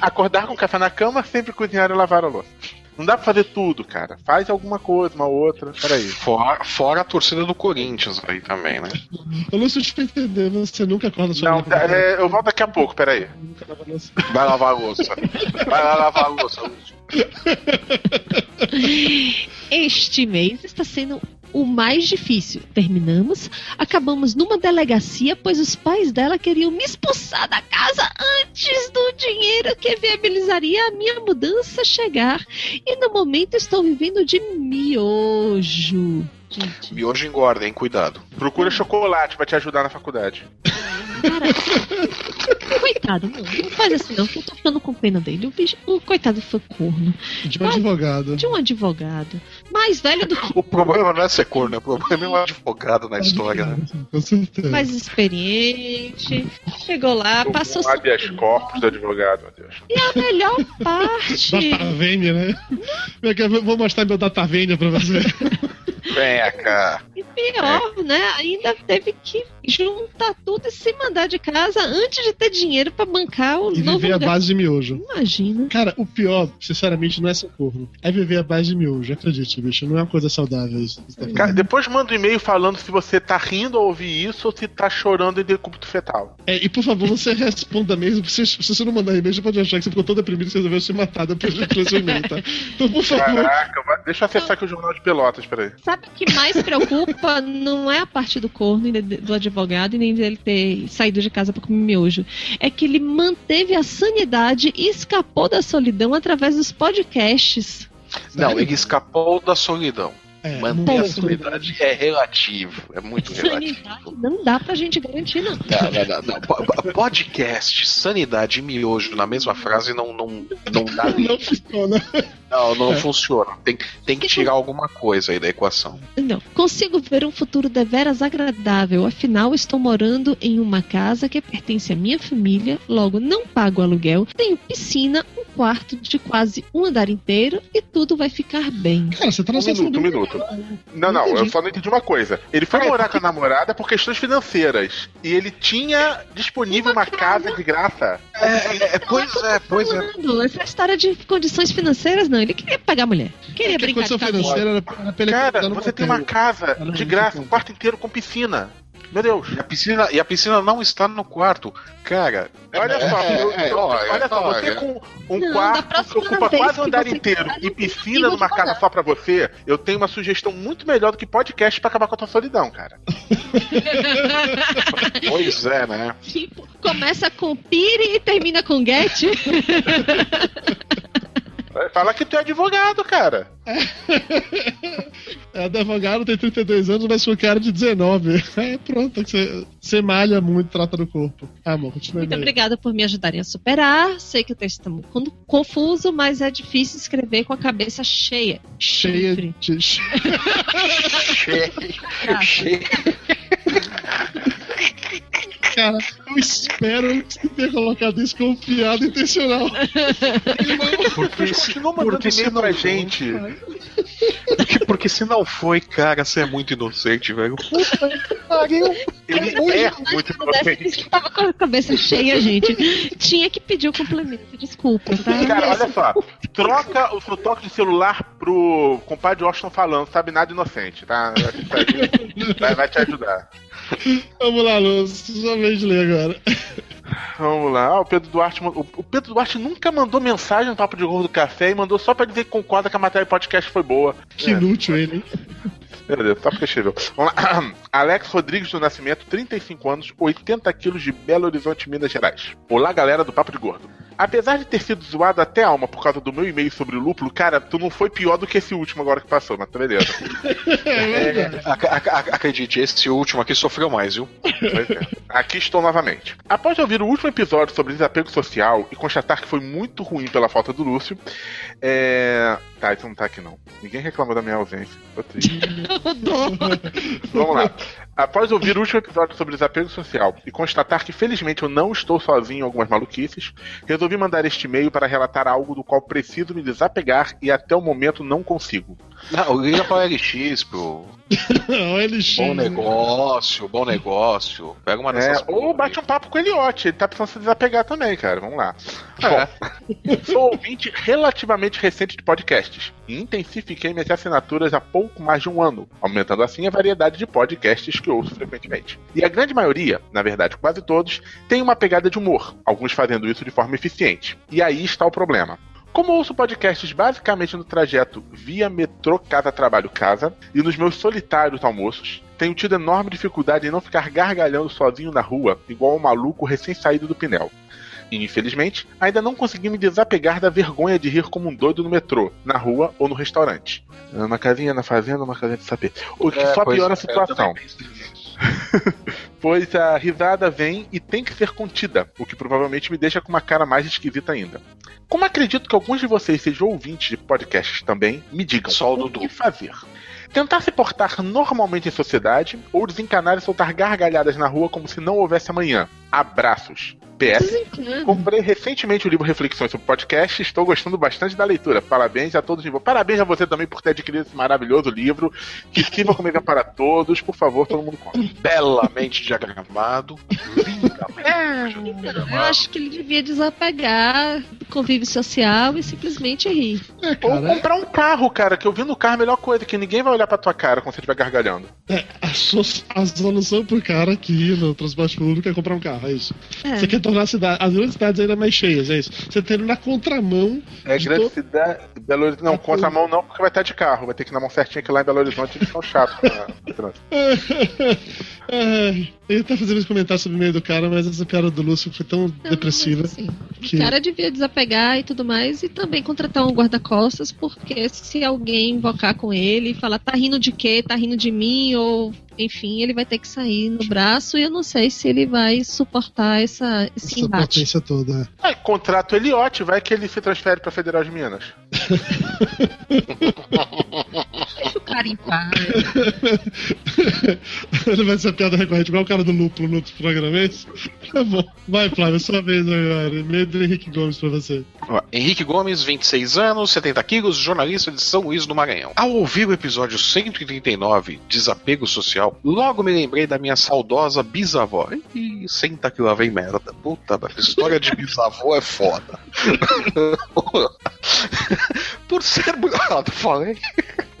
Acordar com café na cama, sempre cozinhar e lavar a louça. Não dá pra fazer tudo, cara. Faz alguma coisa, uma outra. Peraí. Fora, fora a torcida do Corinthians aí também, né? Ô, Lúcio, deixa eu entender. Você nunca acorda sua Não, é, eu volto daqui a pouco, peraí. Louça. Vai lavar a louça. Vai lá lavar a louça. Lúcio. Este mês está sendo o mais difícil. Terminamos, acabamos numa delegacia, pois os pais dela queriam me expulsar da casa antes do dinheiro que viabilizaria a minha mudança chegar. E no momento estou vivendo de miojo. Gente, Miojo engorda, hein? Cuidado. Procura chocolate pra te ajudar na faculdade. coitado, não, não faz assim não, que eu tô ficando com pena dele. O, bicho, o coitado foi corno. De um advogado. De um advogado. Mais velho do que O problema não é ser corno, o problema é um advogado na história, né? Com certeza. mais experiente. Chegou lá, passou Um habeas corpus do advogado, meu Deus. E a melhor parte. Datavênia, né? É Vou mostrar meu Datavênia pra você. Vem cá. E pior, né? Ainda teve que juntar tudo e se mandar de casa antes de ter dinheiro pra bancar o E novo viver lugar. base de miojo. Imagina. Cara, o pior, sinceramente, não é ser corno. É viver à base de miojo. Acredite, bicho. Não é uma coisa saudável isso. tá. Cara, depois manda um e-mail falando se você tá rindo ao ouvir isso ou se tá chorando em decúbito fetal. É, e por favor, você responda mesmo. Se, se você não mandar e-mail, você pode achar que você ficou todo deprimido e você resolveu se matar depois de seu e-mail, tá? Então, por favor. Caraca, deixa eu acessar aqui o Jornal de Pelotas, peraí. Sabe o que mais preocupa não é a parte do corno do advogado e nem dele ter saído de casa pra comer miojo. É que ele manteve a sanidade e escapou da solidão através dos podcasts. Não, ele escapou da solidão. É, Manter a não- solidade é relativo. É muito relativo. Sanidade não dá pra gente garantir, não. Não, não, não, não. Po- po- Podcast, sanidade e miojo na mesma frase não, não, não dá. Não funciona. Não, não funciona. Tem, tem que tirar alguma coisa aí da equação. Não. Consigo ver um futuro deveras agradável. Afinal, estou morando em uma casa que pertence à minha família. Logo, não pago aluguel. Tenho piscina, um quarto de quase um andar inteiro e tudo vai ficar bem. Cara, você tá na Um minuto, um minuto. Não, não, eu entendi. só não entendi uma coisa. Ele foi morar com a namorada por questões financeiras. E ele tinha disponível uma casa de graça. É, é, pois é, pois é. Falando, Essa história de condições financeiras, não. Ele queria pegar a mulher. Queria Que brincar de financeira era, era pra ele Cara, você tem uma casa de não graça, um quarto inteiro com piscina. Meu Deus. E a piscina, e a piscina não está no quarto. Cara, Olha só, É, eu- é, olha, olha só, você olha. com um Não, quarto que ocupa quase o andar inteiro e não piscina numa casa só pra você, eu tenho uma sugestão muito melhor do que podcast pra acabar com a tua solidão, cara. pois é, né? Tipo, começa com Pire e termina com Get. Fala que tu é advogado, cara. É advogado, tem 32 anos, mas foi cara de 19. É pronto, você, você malha muito, trata do corpo. Ah, amor, continua Muito obrigada por me ajudarem a superar. Sei que o texto está muito con- confuso, mas é difícil escrever com a cabeça cheia. Cheia de. Cheio, Tá. Cara, eu espero que você tenha colocado isso como piada intencional. Porque porque se e-mail não pra for, gente. Porque, porque se não foi, cara, você é muito inocente, velho. Puta que pariu. Ele é muito inocente. Desse tava com a cabeça cheia, gente. Tinha que pedir o complemento, desculpa, tá? Cara, olha só. Troca o seu toque de celular pro compadre Washington falando, sabe nada inocente, tá? Vai, vai te ajudar. Vamos lá, Luz, sua vez de ler agora. Vamos lá. Ah, o Pedro Duarte. mandou- O Pedro Duarte nunca mandou mensagem no Papo de Gordo do Café e mandou só pra dizer que concorda que a matéria do podcast foi boa. Que É. inútil ele, hein? Meu Deus, só porque escreveu. Vamos lá. Alex Rodrigues do Nascimento, 35 anos, 80 quilos de Belo Horizonte, Minas Gerais. Olá, galera do Papo de Gordo. Apesar de ter sido zoado até a alma por causa do meu e-mail sobre o lúpulo, cara, tu não foi pior do que esse último agora que passou, mas tá beleza. Ac- ac- ac- acredite, esse último aqui sofreu mais, viu? Pois é. Aqui estou novamente. Após ouvir o último episódio sobre desapego social e constatar que foi muito ruim pela falta do Lúcio, é. Tá, isso não tá aqui não. Ninguém reclamou da minha ausência. Tô triste. Vamos lá. Após ouvir o último episódio sobre desapego social e constatar que felizmente eu não estou sozinho em algumas maluquices, resolvi mandar este e-mail para relatar algo do qual preciso me desapegar e até o momento não consigo. Não, liga pra LX, pô. OLX. Bom negócio, bom negócio. Pega uma É, dessas. ou bate um papo com o Eliote, ele tá precisando se desapegar também, cara. Vamos lá. É. Sou ouvinte relativamente recente de podcasts e intensifiquei minhas assinaturas há pouco mais de um ano, aumentando assim a variedade de podcasts que ouço frequentemente. E a grande maioria, na verdade quase todos, tem uma pegada de humor, alguns fazendo isso de forma eficiente. E aí está o problema. Como ouço podcasts basicamente no trajeto via metrô casa-trabalho-casa e nos meus solitários almoços, tenho tido enorme dificuldade em não ficar gargalhando sozinho na rua, igual um maluco recém-saído do Pinel. E, infelizmente, ainda não consegui me desapegar da vergonha de rir como um doido no metrô, na rua ou no restaurante. Na casinha, na fazenda, na casinha de saber. O que É, só piora a é, situação. pois a risada vem e tem que ser contida, o que provavelmente me deixa com uma cara mais esquisita ainda. Como acredito que alguns de vocês sejam ouvintes de podcasts também, me digam Só o o Dudu. que fazer. Tentar se portar normalmente em sociedade ou desencanar e soltar gargalhadas na rua como se não houvesse amanhã. Abraços. PS. Comprei recentemente o livro Reflexões sobre Podcast estou gostando bastante da leitura. Parabéns a todos. Parabéns a você também por ter adquirido esse maravilhoso livro. Que sirva como exemplo para todos. Por favor, todo mundo compre. Belamente diagramado. Lindamente. Então, eu acho que ele devia desapegar do convívio social e simplesmente rir. É, Ou comprar um carro, cara, que eu vi no carro é a melhor coisa, que ninguém vai olhar pra tua cara quando você estiver gargalhando. é, a, so- a solução pro cara ri no transporte público é comprar um carro, é isso. É. Você quer tornar a cidade, as grandes cidades ainda mais cheias, é isso. Você tá indo na contramão. É de grande to- cidade. Belo Horizonte. Não, com essa mão não, porque vai estar de carro. Vai ter que ir na mão certinha que lá em Belo Horizonte eles são chatos. pra- Ai, eu fazendo esse comentário sobre o meio do cara, mas essa piada do Lúcio foi tão depressiva. Sim. que- O cara devia desapegar e tudo mais e também contratar um guarda-costas, porque se alguém invocar com ele e falar tá rindo de quê, tá rindo de mim, ou enfim, ele vai ter que sair no braço e eu não sei se ele vai suportar essa, esse Essa embate. potência toda. é. Contrato Eliote, vai que ele se transfere pra Federal de Minas. O cara em paz. Ele vai ser piada recorrente, igual o cara do lúpulo no outro programa, é isso? Tá bom. Vai, Flávio, sua vez agora. E-mail do Henrique Gomes pra você. Henrique Gomes, 26 anos, 70 quilos, jornalista de São Luís do Maranhão. Ao ouvir o episódio 139, Desapego Social, logo me lembrei da minha saudosa bisavó. Ih, senta que lá vem merda. Puta, a história de bisavó é foda. Por ser. Ah, falei.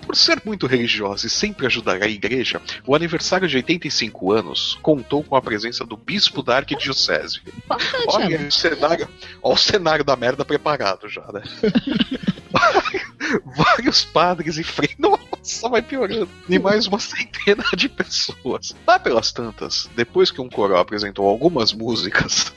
Por ser muito religiosa e sempre ajudar a igreja, o aniversário de 85 anos contou com a presença do bispo da arquidiocese. Olha o cenário, olha o cenário da merda preparado já, né? Vários padres e freios. Nossa, vai piorando. E mais uma centena de pessoas. Lá pelas tantas, depois que um coral apresentou algumas músicas,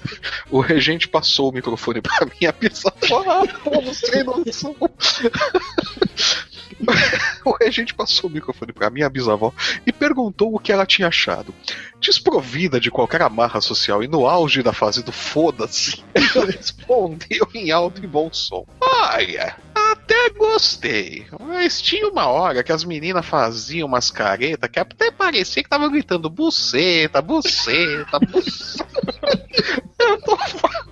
o regente passou o microfone pra minha bisavó. Ah, pô, não sei noção. O regente passou o microfone pra minha bisavó e perguntou o que ela tinha achado. Desprovida de qualquer amarra social e no auge da fase do foda-se, ela respondeu em alto e bom som: Olha, até gostei, mas tinha uma hora que as meninas faziam umas caretas que até parecia que tava gritando buceta, buceta, buceta. Eu tô falando.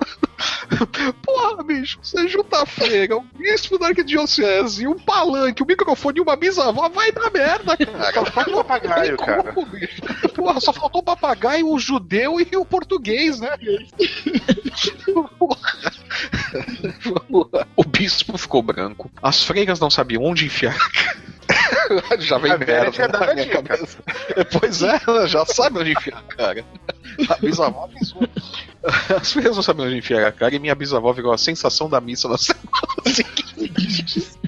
Porra, bicho, você junta a freira, um bispo da arquidiocese, um palanque, um microfone e uma bisavó, vai dar merda, cara. Papagaio, cara. bicho? Porra, só faltou o papagaio, o judeu e o português, né? Porra. Vamos lá. O bispo ficou branco. As freiras não sabiam onde enfiar. já vem A merda na minha dica. cabeça. Pois é, ela já sabe onde enfiar a cara. A bisavó avisou. As freiras não sabiam onde enfiar a cara e minha bisavó virou a sensação da missa na semana seguinte.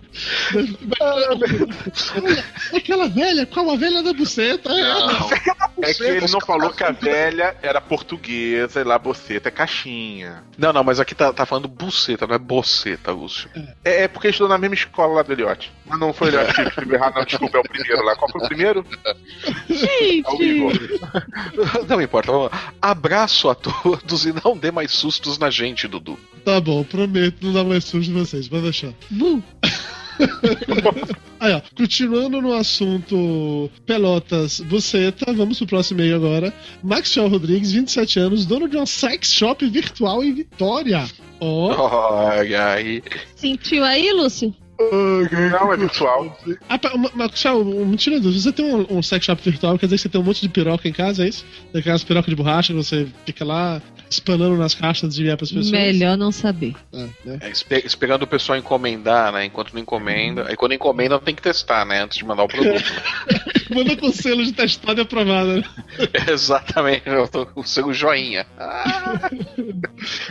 Aquela velha, qual a velha da buceta? É que ele não falou que a velha era portuguesa e lá boceta é caixinha. Não, não, mas aqui tá, tá falando buceta, não é boceta, Lúcio. É, é porque estudou na mesma escola lá do Eliote. Mas não foi Eliote escreveu errado, não. Desculpa, é o primeiro lá. Qual foi o primeiro? É o Igor. Não importa. vamos lá. Abraço a todos e não dê mais sustos na gente, Dudu. Tá bom, prometo não dar mais sujo de vocês, pode deixar. Bu. Aí, ó, continuando no assunto Pelotas Buceta, vamos pro próximo e-mail agora. Maxwell Rodrigues, 27 anos, dono de uma sex shop virtual em Vitória. Ó, Olha aí. Sentiu aí, Lúcio? Não, é virtual. Ah, pa- Ma- Maxwell, me tira dúvida, você tem um, um sex shop virtual, quer dizer que você tem um monte de piroca em casa, é isso? Tem aquelas pirocas de borracha que você fica lá espanando nas caixas de enviar pras pessoas? Melhor não saber. Ah, né? É, espe- esperando o pessoal encomendar, né? Enquanto não encomenda. Aí quando encomenda, tem que testar, né? Antes de mandar o produto. Manda com selo de testado e aprovado, né? Exatamente. Eu tô com o seu joinha. Ah,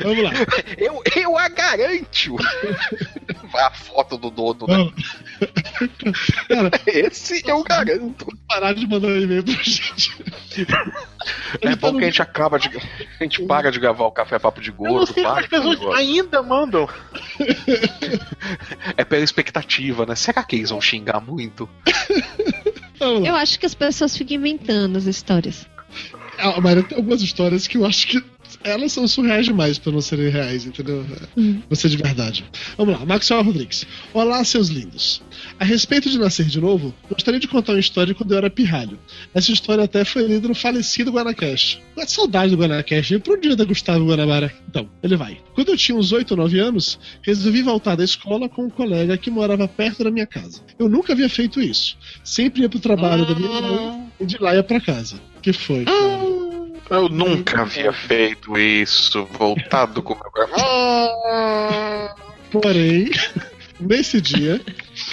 Vamos lá. eu, eu a garanto. Vai a foto do dono, né? Cara, Esse eu garanto. parar de mandar um e-mail pra gente. É bom que a gente acaba de. A gente para de gravar o café papo de gordo, para as pessoas ainda mandam. É pela expectativa, né? Será que eles vão xingar muito? Eu acho que as pessoas ficam inventando as histórias. Ah, mas tem algumas histórias que eu acho que elas são surreais demais pra não serem reais, entendeu? Hum. Não ser de verdade. Vamos lá, Maxwell Rodrigues. Olá, seus lindos. A respeito de nascer de novo, gostaria de contar uma história quando eu era pirralho. Essa história até foi lida no falecido Guanacast. Com a saudade do Guanacast, e pro dia da Gustavo Guanabara. Então, ele vai. Quando eu tinha uns 8 ou 9 anos, resolvi voltar da escola com um colega que morava perto da minha casa. Eu nunca havia feito isso. Sempre ia pro trabalho da minha mãe e de lá ia pra casa. que foi? cara? Eu nunca havia feito isso, voltado com meu Porém, nesse dia,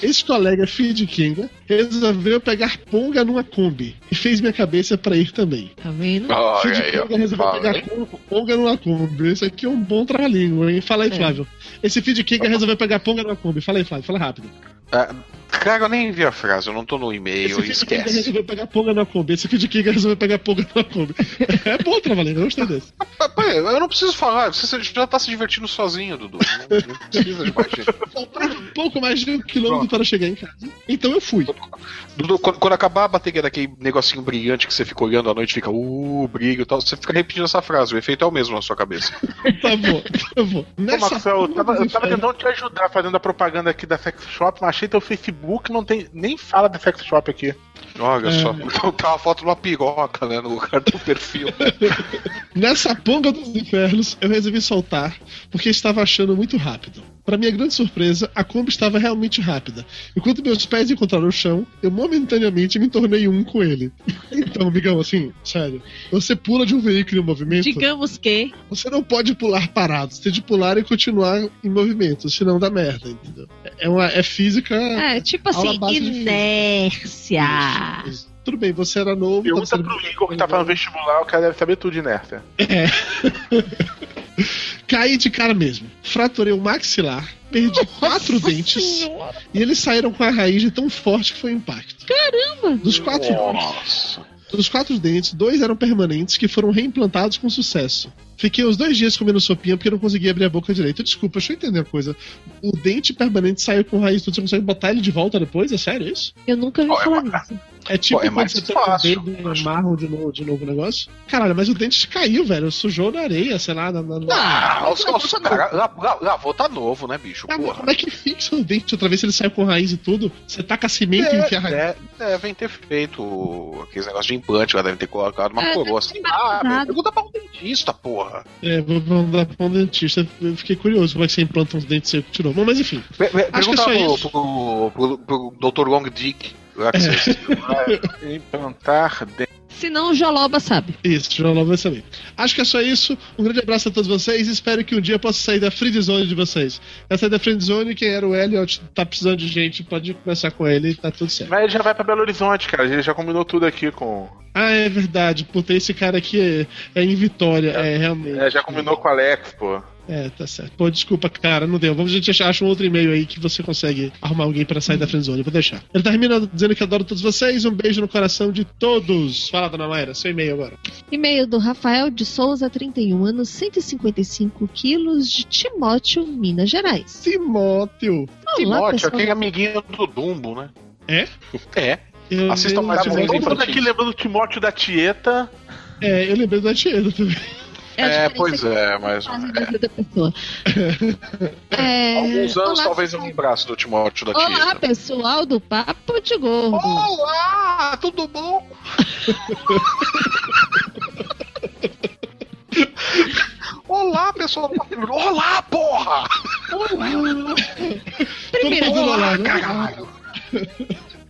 esse colega filho de Kinga resolveu pegar ponga numa Kombi e fez minha cabeça pra ir também. Tá vendo? Olha Filho de aí, resolveu Fala, pegar hein? pon- ponga numa Kombi. Isso aqui é um bom trabalhinho, hein? Fala aí, É. Flávio. Esse de Kinga resolveu pegar ponga numa Kombi. Fala aí, Flávio, fala rápido. Ah, cara, eu nem vi a frase, eu não tô no e-mail, Esse esquece. resolveu pegar ponga numa Kombi. Esse filho de Kinga resolveu pegar ponga numa Kombi. É bom trabalhinho, eu gostei desse. Ah, pá, Eu não preciso falar, você já tá se divertindo sozinho, Dudu. Não, não precisa de mais gente. Faltava um pouco mais de um quilômetro para chegar em casa. Então eu fui. Dudu, quando, quando acabar a bateria daquele negocinho brilhante que você fica olhando à noite, fica, uh, brilho e tal, você fica repetindo essa frase, o efeito é o mesmo na sua cabeça. Tá bom, tá bom. Pô, Marcel, eu tava, eu tava tentando te ajudar fazendo a propaganda aqui da Sex Shop, mas achei teu Facebook, não tem nem fala da sex shop aqui. Olha É. só. Então tá uma foto de uma piroca, né? No lugar do perfil. Nessa ponga dos infernos, eu resolvi soltar porque estava achando muito rápido. Para minha grande surpresa, a Kombi estava realmente rápida. Enquanto meus pés encontraram o chão, eu momentaneamente me tornei um com ele. Então, amigão, assim, sério, você pula de um veículo em movimento, Digamos que. você não pode pular parado. Você tem de pular e continuar em movimento, senão dá merda, entendeu? É, uma, é física. É, tipo assim, inércia. Isso. Tudo bem, você era novo. Pergunta tava pro Igor que tá falando vestibular, o cara deve saber tudo de inércia. Caí de cara mesmo. Fraturei o maxilar, perdi quatro dentes e eles saíram com a raiz de tão forte que foi o impacto. Caramba! Dos quatro, Nossa. dos quatro dentes, dois eram permanentes que foram reimplantados com sucesso. Fiquei uns dois dias comendo sopinha porque não conseguia abrir a boca direito. Desculpa, deixa eu entender uma coisa. O dente permanente saiu com raiz, tudo, você consegue botar ele de volta depois? É sério isso? Eu nunca é falar nisso. É tipo Pô, é quando você toca o fácil, dedo e de novo, de novo o negócio. Caralho, mas o dente caiu, velho. Sujou na areia, sei lá. Na, na- na- Ah, os, os cara, la- la- lavou tá novo, né, bicho? Ah, Porra. como é que fixa o dente outra vez se ele saiu com raiz e tudo? Você taca cimento e enfia a raiz. É, devem ter feito aqueles negócios de implante lá, devem ter colocado uma É, coroa assim. Ah, meu, pergunta pra um dentista, porra. É, vou mandar pra um dentista. Eu fiquei curioso como é que você implanta uns dentes e tirou. Bom, mas enfim. Pergunta é só pro, isso. pro, pro, pro Dr. Long Dick. Implantar dentro. Se não, o Joloba sabe. Isso, João Lobo vai saber. Acho que é só isso. Um grande abraço a todos vocês. Espero que um dia eu possa sair da friend zone de vocês. Essa é da friend zone. Quem era o Elliot tá precisando de gente. Pode conversar com ele. Tá tudo certo. Mas ele já vai pra Belo Horizonte, cara. Ele já combinou tudo aqui com. Ah, é verdade. Puta, esse cara aqui é, é em Vitória. É, realmente. É, já combinou com o Alex, pô. É, tá certo. Pô, desculpa, cara, não deu. Vamos a gente achar acha um outro e-mail aí que você consegue arrumar alguém pra sair da friendzone. Eu Vou deixar. Ele termina dizendo que adora todos vocês. Um beijo no coração de todos. Fala, dona Mayra, seu e-mail agora. E-mail do Rafael de Souza, 31 anos, 155 quilos, de Timóteo, Minas Gerais. Timóteo. Olá, Timóteo, aquele amiguinho do Dumbo, né? É? É. Eu Assistam mais Tá um todo mundo aqui lembrando o Timóteo da Tieta. É, eu lembrei do Atieda também. É, diferença pois é, mas. É, Alguns anos olá, talvez eu lembrasse do Timóteo da Olá, Tieta. pessoal do Papo de Gordo. Olá, tudo bom? Olá, pessoal. Olá, porra! Primeiro, Todo mundo Olá, olá, caralho!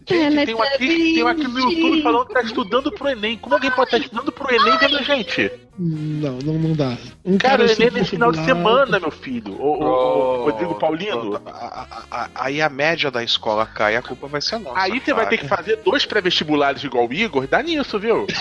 Gente, tem um aqui, tem um aqui no YouTube falando que tá estudando pro Enem. Como alguém pode estar estudando pro Enem vendo a gente? Não, não, não dá. Um Cara, o Enem é nesse final de semana, meu filho. O, o- o Rodrigo Paulino. A- a- a- Aí a média da escola cai, a culpa vai ser nossa. Aí você vai ter que fazer dois pré-vestibulares igual o Igor, dá nisso, viu?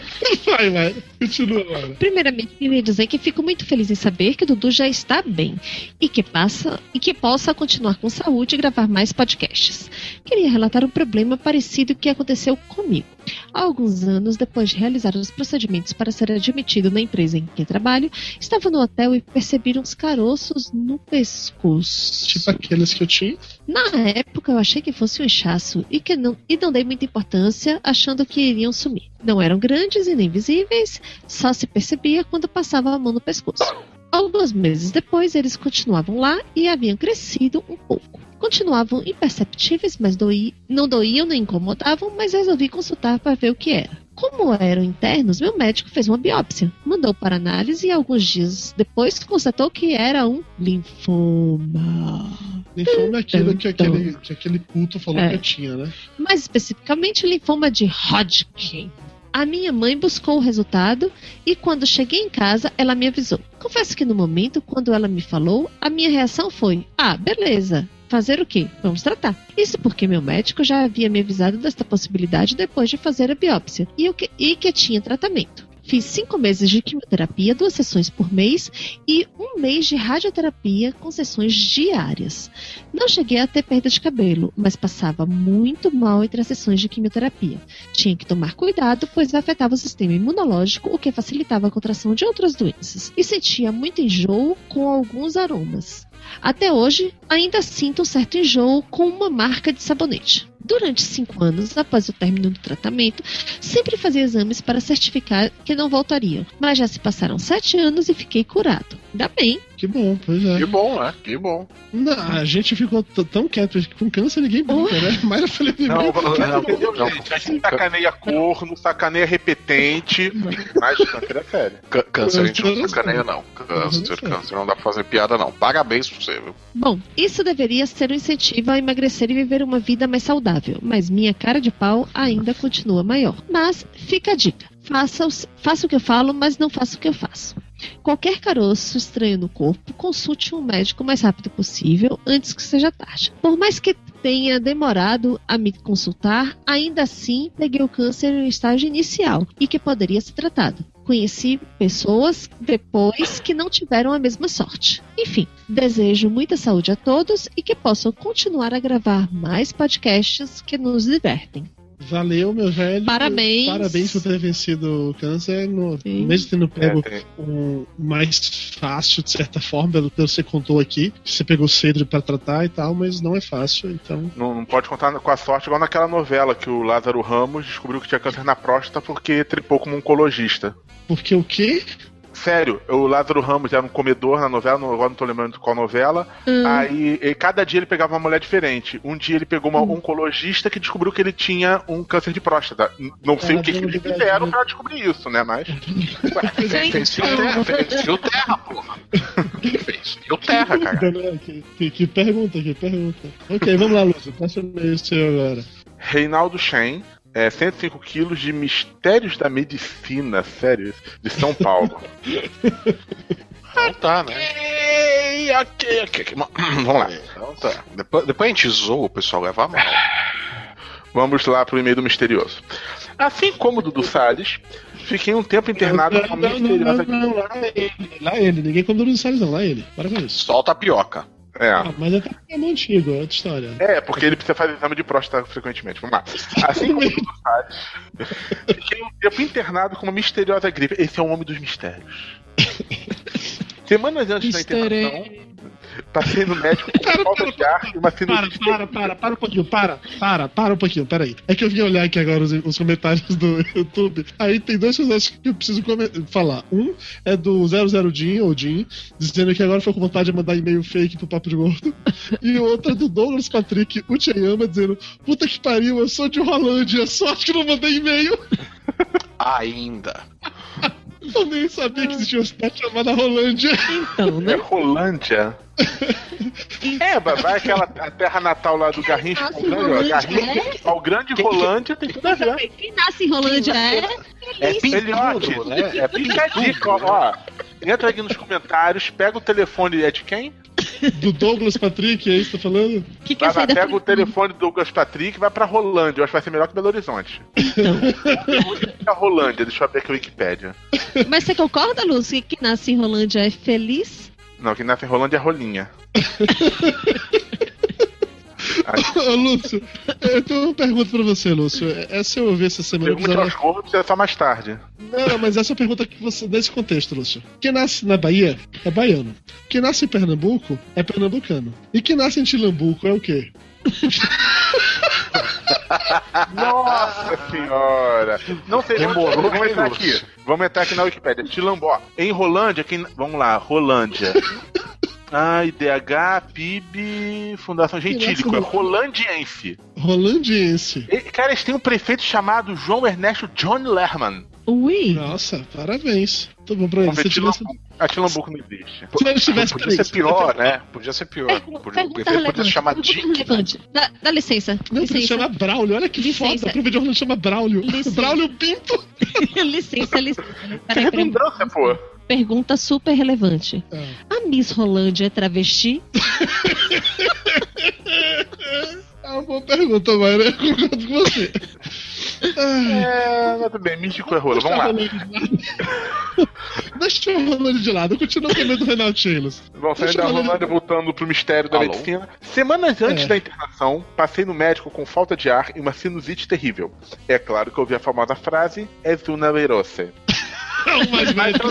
Vai, vai. Continua agora. Primeiramente, queria dizer que fico muito feliz em saber que Dudu já está bem e que passa e que possa continuar com saúde e gravar mais podcasts. Queria relatar um problema parecido que aconteceu comigo. Alguns anos, depois de realizar os procedimentos para ser admitido na empresa em que trabalho, estava no hotel e percebi uns caroços no pescoço. Tipo aqueles que eu tinha. Na época eu achei que fosse um inchaço e que não, e não dei muita importância, achando que iriam sumir. Não eram grandes e nem visíveis, só se percebia quando passava a mão no pescoço. Alguns meses depois, eles continuavam lá e haviam crescido um pouco. Continuavam imperceptíveis, mas doi, não doíam nem incomodavam, mas resolvi consultar para ver o que era. Como eram internos, meu médico fez uma biópsia, mandou para análise e alguns dias depois constatou que era um linfoma. Linfoma é aquilo que Então. aquele, que aquele puto falou É. que tinha, né? mais especificamente linfoma de Hodgkin. A minha mãe buscou o resultado e quando cheguei em casa, ela me avisou. Confesso que no momento, quando ela me falou, a minha reação foi: Ah, beleza. Fazer o quê? Vamos tratar. Isso porque meu médico já havia me avisado desta possibilidade depois de fazer a biópsia e, que, e que tinha tratamento. Fiz cinco meses de quimioterapia, duas sessões por mês e um mês de radioterapia com sessões diárias. Não cheguei a ter perda de cabelo, mas passava muito mal entre as sessões de quimioterapia. Tinha que tomar cuidado, pois afetava o sistema imunológico, o que facilitava a contração de outras doenças. E sentia muito enjoo com alguns aromas. Até hoje, ainda sinto um certo enjoo com uma marca de sabonete. Durante cinco anos, após o término do tratamento, sempre fazia exames para certificar que não voltaria, mas já se passaram sete anos e fiquei curado. Ainda bem. Que bom, pois é. Que bom, né? Que bom. Não, a gente ficou tão quieto com câncer, ninguém brinca, né? Mayra Felipe Não, brinca. não, não, Entendeu, não, gente? a gente sacaneia corno, sacaneia repetente, mas câncer é sério. Câncer a gente não Câncer, sacaneia, não. Câncer, Câncer. não dá pra fazer piada, não. Parabéns pra você, viu? Bom, isso deveria ser um incentivo a emagrecer e viver uma vida mais saudável, mas minha cara de pau ainda continua maior. Mas fica a dica: faça, faça o que eu falo, mas não faça o que eu faço. Qualquer caroço estranho no corpo, consulte um médico o mais rápido possível, antes que seja tarde. Por mais que tenha demorado a me consultar, ainda assim peguei o câncer no estágio inicial e que poderia ser tratado. Conheci pessoas depois que não tiveram a mesma sorte. Enfim, desejo muita saúde a todos e que possam continuar a gravar mais podcasts que nos divertem. Valeu, meu velho. Parabéns. Parabéns por ter vencido o câncer. No, Sim. mesmo tendo pego É, tem- o mais fácil, de certa forma, pelo que você contou aqui. que Você pegou cedo pra tratar e tal, mas não é fácil, então. Não, não pode contar com a sorte, igual naquela novela que o Lázaro Ramos descobriu que tinha câncer na próstata porque tripou como oncologista. Porque o quê? Sério, o Lázaro Ramos era um comedor na novela, não- agora não tô lembrando de qual novela. Hum. Aí, e cada dia ele pegava uma mulher diferente. Um dia ele pegou uma oncologista que descobriu que ele tinha um câncer de próstata. Não sei o que, que eles fizeram pra descobrir isso, né? Mas. Fez fio terra, fez fio terra, porra. Fez fio terra, cara. Que, que, que pergunta, que pergunta. Ok, vamos lá, Lúcio. Passa o seu agora. Reinaldo Shen, é, 105 quilos de mistérios da medicina, sério, de São Paulo. Então tá, né? Ok, ok, ok. Vamos lá. Então tá. Depois, depois a gente zoa, o pessoal leva a mal. Vamos lá pro e-mail do misterioso. Assim como o Dudu Salles, fiquei um tempo internado com uma não, não, misteriosa. não, não, lá ele. Lá ele. Ninguém come Bruno Salles, não. Lá ele. Para com isso. Solta a pioca. É. Ah, mas até é muito antigo, é outra história. É, porque ele precisa fazer exame de próstata frequentemente. Vamos lá. Assim como Dudu Salles, fiquei um tempo internado com uma misteriosa gripe. Esse é o nome dos mistérios. Semanas antes da internação, passei no médico com falta de ar e uma Para, sinusite. para, para, para um pouquinho, para, para, para um pouquinho, peraí. É que eu vim olhar aqui agora os, os comentários do YouTube. Aí tem dois personagens que eu preciso falar. Um é do 00 Jim, ou Jim, dizendo que agora foi com vontade de mandar e-mail fake pro Papo de Gordo. E o outro é do Douglas Patrick Uchiyama, dizendo: Puta que pariu, eu sou de Rolândia, sorte que não mandei e-mail. Ainda. Eu nem sabia que existia uma cidade chamada Rolândia. Então, É né? Rolândia. É, vai vai aquela a terra natal lá do Garrincha ao grande, Rolândia, Garrincha ao grande Rolândia tem tudo a ver. Quem nasce em Rolândia é. É Filhote, né? é fica a dica, ó, ó. Entra aqui nos comentários, pega o telefone, é de quem? Do Douglas Patrick, é isso que tá falando? Que Vai lá, sair da pega o telefone do Douglas Patrick e vai pra Rolândia. Eu acho que vai ser melhor que Belo Horizonte. Fica a Rolândia? Deixa eu abrir aqui a Wikipédia. Mas você concorda, Lúcio, que quem nasce em Rolândia é feliz? Não, quem nasce em Rolândia é Rolinha. Ô, Lúcio, eu tenho uma pergunta pra você, Lúcio. Essa eu ouvi essa semana. eu Pergunte precisava- aos gordos, é só mais tarde. Não, não, mas essa é a pergunta que você. Nesse contexto, Lúcio. Quem nasce na Bahia é baiano. Quem nasce em Pernambuco é pernambucano. E quem nasce em Tilambuco é o quê? Nossa senhora! Não sei, Demorou, vamos hein, entrar aqui. Vamos entrar aqui na Wikipédia. Tilambó. Em Rolândia, quem. Vamos lá, Rolândia. Ah, IDH, PIB, Fundação Gentílico. É rolandiense. Rolandiense. E, cara, eles têm um prefeito chamado João Ernesto John Lerman. Ui! Nossa, parabéns. Tô bom pra ele. Se tivesse. A Tilambuco não existe. se ele tivesse Podia peraí, ser se- pior, né? Podia ser pior. Pergunta, Podia, pergunta podia, podia se chamar Dick. Dá, dá licença. Não, porque ele licença. chama Braulio. Olha que Licença. foda. A prova de Orlando chama Braulio. Licença. Braulio Pinto. licença, licença. Que Peraí, peraí. redundância, pô. Pergunta super relevante. Ah. A Miss Rolândia é travesti? É uma boa pergunta, Mayra. Eu concordo com você. É, tudo bem, místico é rola. Vamos lá. Deixa o Rolando de lado. Eu continuo com medo do Reinaldo Cheilos. Vamos sair Deixa da Rolândia voltando pro mistério da Alô? medicina. Semanas antes É. da internação, passei no médico com falta de ar e uma sinusite terrível. É claro que eu ouvi a famosa frase: És una virose. O mais médico.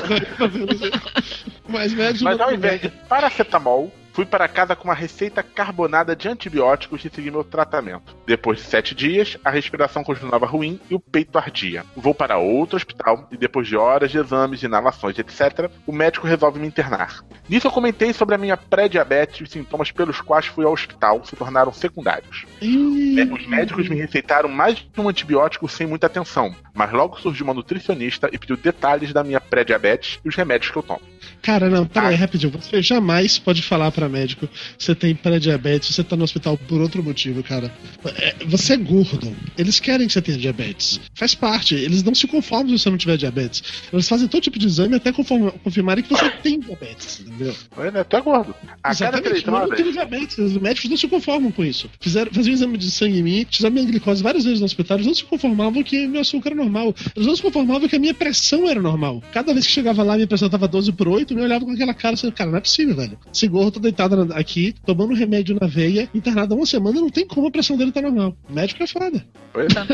O mais médico. Mas ao invés de paracetamol, Fui para casa com uma receita carbonada de antibióticos e segui meu tratamento. Depois de sete dias, a respiração continuava ruim e o peito ardia. Vou para outro hospital e depois de horas de exames, inalações, etc., o médico resolve me internar. Nisso eu comentei sobre a minha pré-diabetes e os sintomas pelos quais fui ao hospital se tornaram secundários. Os médicos me receitaram mais de um antibiótico sem muita atenção, mas logo surgiu uma nutricionista e pediu detalhes da minha pré-diabetes e os remédios que eu tomo. Cara, não, peraí, Ah. rapidinho. Você jamais pode falar pra médico que você tem pré-diabetes, você tá no hospital por outro motivo, cara. É, você é gordo. Eles querem que você tenha diabetes. Faz parte. Eles não se conformam se você não tiver diabetes. Eles fazem todo tipo de exame até confirmarem que você tem diabetes, entendeu? É, tu é gordo. A cada três Exatamente, mas eu não tenho diabetes. Os médicos não se conformam com isso. Fizeram, faziam um exame de sangue em mim, fizeram minha glicose várias vezes no hospital, eles não se conformavam que meu açúcar era normal. Eles não se conformavam que a minha pressão era normal. Cada vez que chegava lá, minha pressão tava 12 por 8, me olhava com aquela cara assim, cara, não é possível, velho. Esse gorro tô deitado aqui, tomando remédio na veia, internado há uma semana, não tem como a pressão dele tá normal. O médico é foda. Pois é.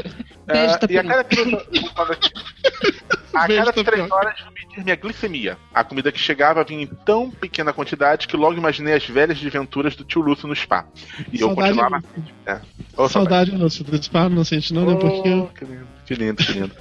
Beijo, Ah, e a cada três Tapioca. horas eu medir minha glicemia. A comida que chegava vinha em tão pequena quantidade que logo imaginei as velhas desventuras do tio Lúcio no spa. E eu saudade, continuava. Ô, saudade, não, você dispara, não sente não, né? Porque Oh, que lindo, que lindo, que lindo.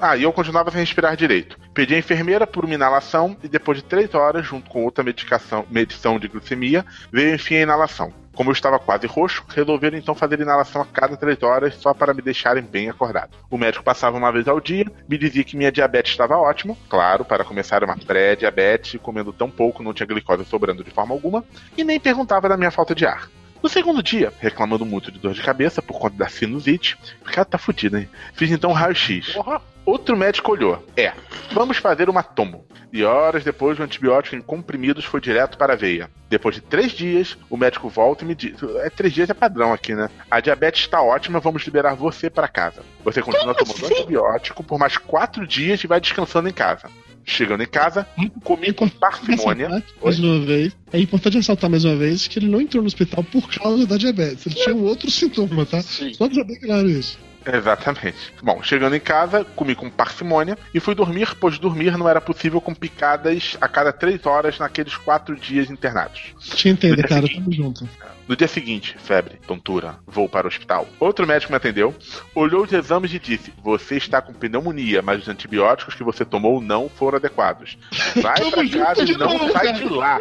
Ah, e eu continuava sem respirar direito. Pedi a enfermeira por uma inalação e depois de três horas, junto com outra medicação, medição de glicemia, veio enfim a inalação. Como eu estava quase roxo, resolveram então fazer inalação a cada três horas só para me deixarem bem acordado. O médico passava uma vez ao dia, me dizia que minha diabetes estava ótima, claro, para começar uma pré-diabetes, comendo tão pouco não tinha glicose sobrando de forma alguma, e nem perguntava da minha falta de ar. No segundo dia, reclamando muito de dor de cabeça por conta da sinusite, cara tá fudido, hein? Fiz então um raio-x. Outro médico olhou. É, vamos fazer uma tomo. E horas depois, o antibiótico em comprimidos foi direto para a veia. Depois de três dias, o médico volta e me diz: É, três dias é padrão aqui, né? A diabetes está ótima, vamos liberar você para casa. Você continua tomando antibiótico por mais quatro dias e vai descansando em casa. Chegando em casa, comi com parcimônia. mais uma vez, é importante ressaltar mais uma vez que ele não entrou no hospital por causa da diabetes. Ele tinha um outro sintoma, tá? Só pra deixar bem claro isso. Exatamente. Bom, chegando em casa, comi com parcimônia e fui dormir, pois dormir não era possível com picadas a cada três horas naqueles quatro dias internados. Te entendo, cara, tamo junto. No dia seguinte, febre, tontura, vou para o hospital. Outro médico me atendeu, olhou os exames e disse: Você está com pneumonia, mas os antibióticos que você tomou não foram adequados. Vai pra casa e não sai de lá.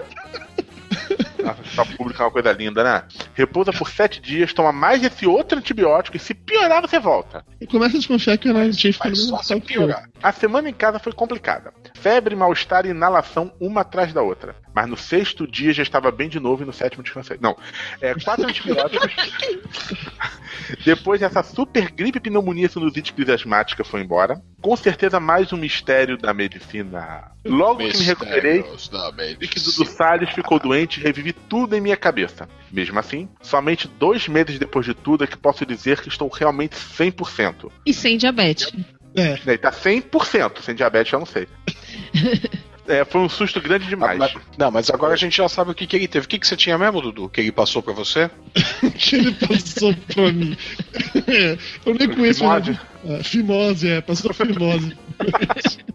O hospital público é uma coisa linda, né? Repousa por sete dias, toma mais esse outro antibiótico e se piorar, você volta. E começa a desconfiar que o análise Mas no só se piorar. A semana em casa foi complicada. Febre, mal-estar e inalação uma atrás da outra. Mas no sexto dia já estava bem de novo e no sétimo descansei. Não. É, quatro antibióticos. Depois essa super gripe, pneumonia, sinusite, crise asmática foi embora. Com certeza mais um mistério da medicina. Logo que me recuperei, Mistérios da Vi que medicina. Dudu Salles ficou doente e revivi tudo em minha cabeça. Mesmo assim, somente dois meses depois de tudo é que posso dizer que estou realmente 100%. E sem diabetes. É, Ele tá 100%, sem diabetes eu não sei. É, foi um susto grande Ah, demais. mas- não, mas agora a gente já sabe o que, que ele teve. O que, que você tinha mesmo, Dudu? Que ele passou pra você? que ele passou pra mim. É, eu nem conheço Fimose? É, Fimose, é, passou fimose.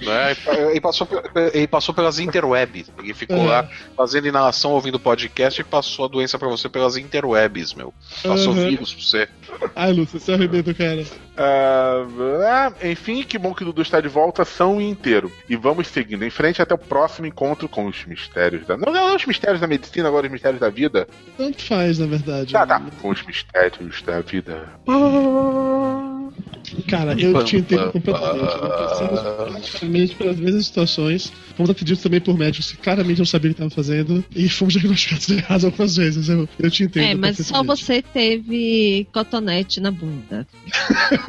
Né? Ele, passou, pe- ele passou pelas interwebs. Ele ficou É. lá fazendo inalação, ouvindo podcast e passou a doença pra você pelas interwebs, meu. Passou Uhum. vírus pra você. Ai, Lúcio, você arrebenta o cara. Ah, ah, enfim, que bom que o Dudu está de volta são e inteiro. E vamos seguindo em frente até o próximo encontro com os mistérios da. Não, não os mistérios da medicina, agora os mistérios da vida. Tanto faz, na verdade. Tá, tá. Com os mistérios da vida. Cara, eu te entendo completamente. Nós passamos praticamente pelas mesmas situações. Fomos atendidos também por médicos que claramente não sabiam o que estavam fazendo. E fomos diagnosticados errados algumas vezes. Eu, eu te entendo. É, mas só você teve cotonete na bunda.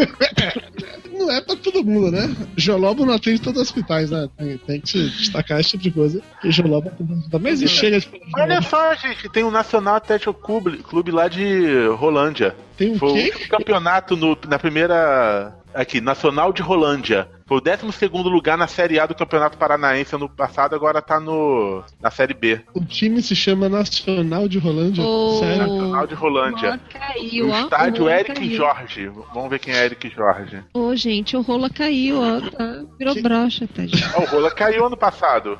Não é pra todo mundo, né? Jolobo não atende todos os hospitais, né? Tem, tem que se destacar esse tipo de coisa. E Jolobo hospitais. Mas chega de Olha só, gente, tem um Nacional Atlético Clube, Clube lá de Rolândia. Tem um Foi o quê? último campeonato no- na primeira. Aqui, Nacional de Rolândia. Foi o 12 lugar na Série A do Campeonato Paranaense ano passado, agora tá no, na Série B. O time se chama Nacional de Rolândia. Ô, Sério? Nacional de Rolândia. Ó, caiu, O ó. estádio o rola Eric caiu. Jorge. Vamos ver quem é Eric Jorge. Ô, gente, o rola caiu, ó. Tá, virou Que- brocha, tá, gente. O Rola caiu ano passado.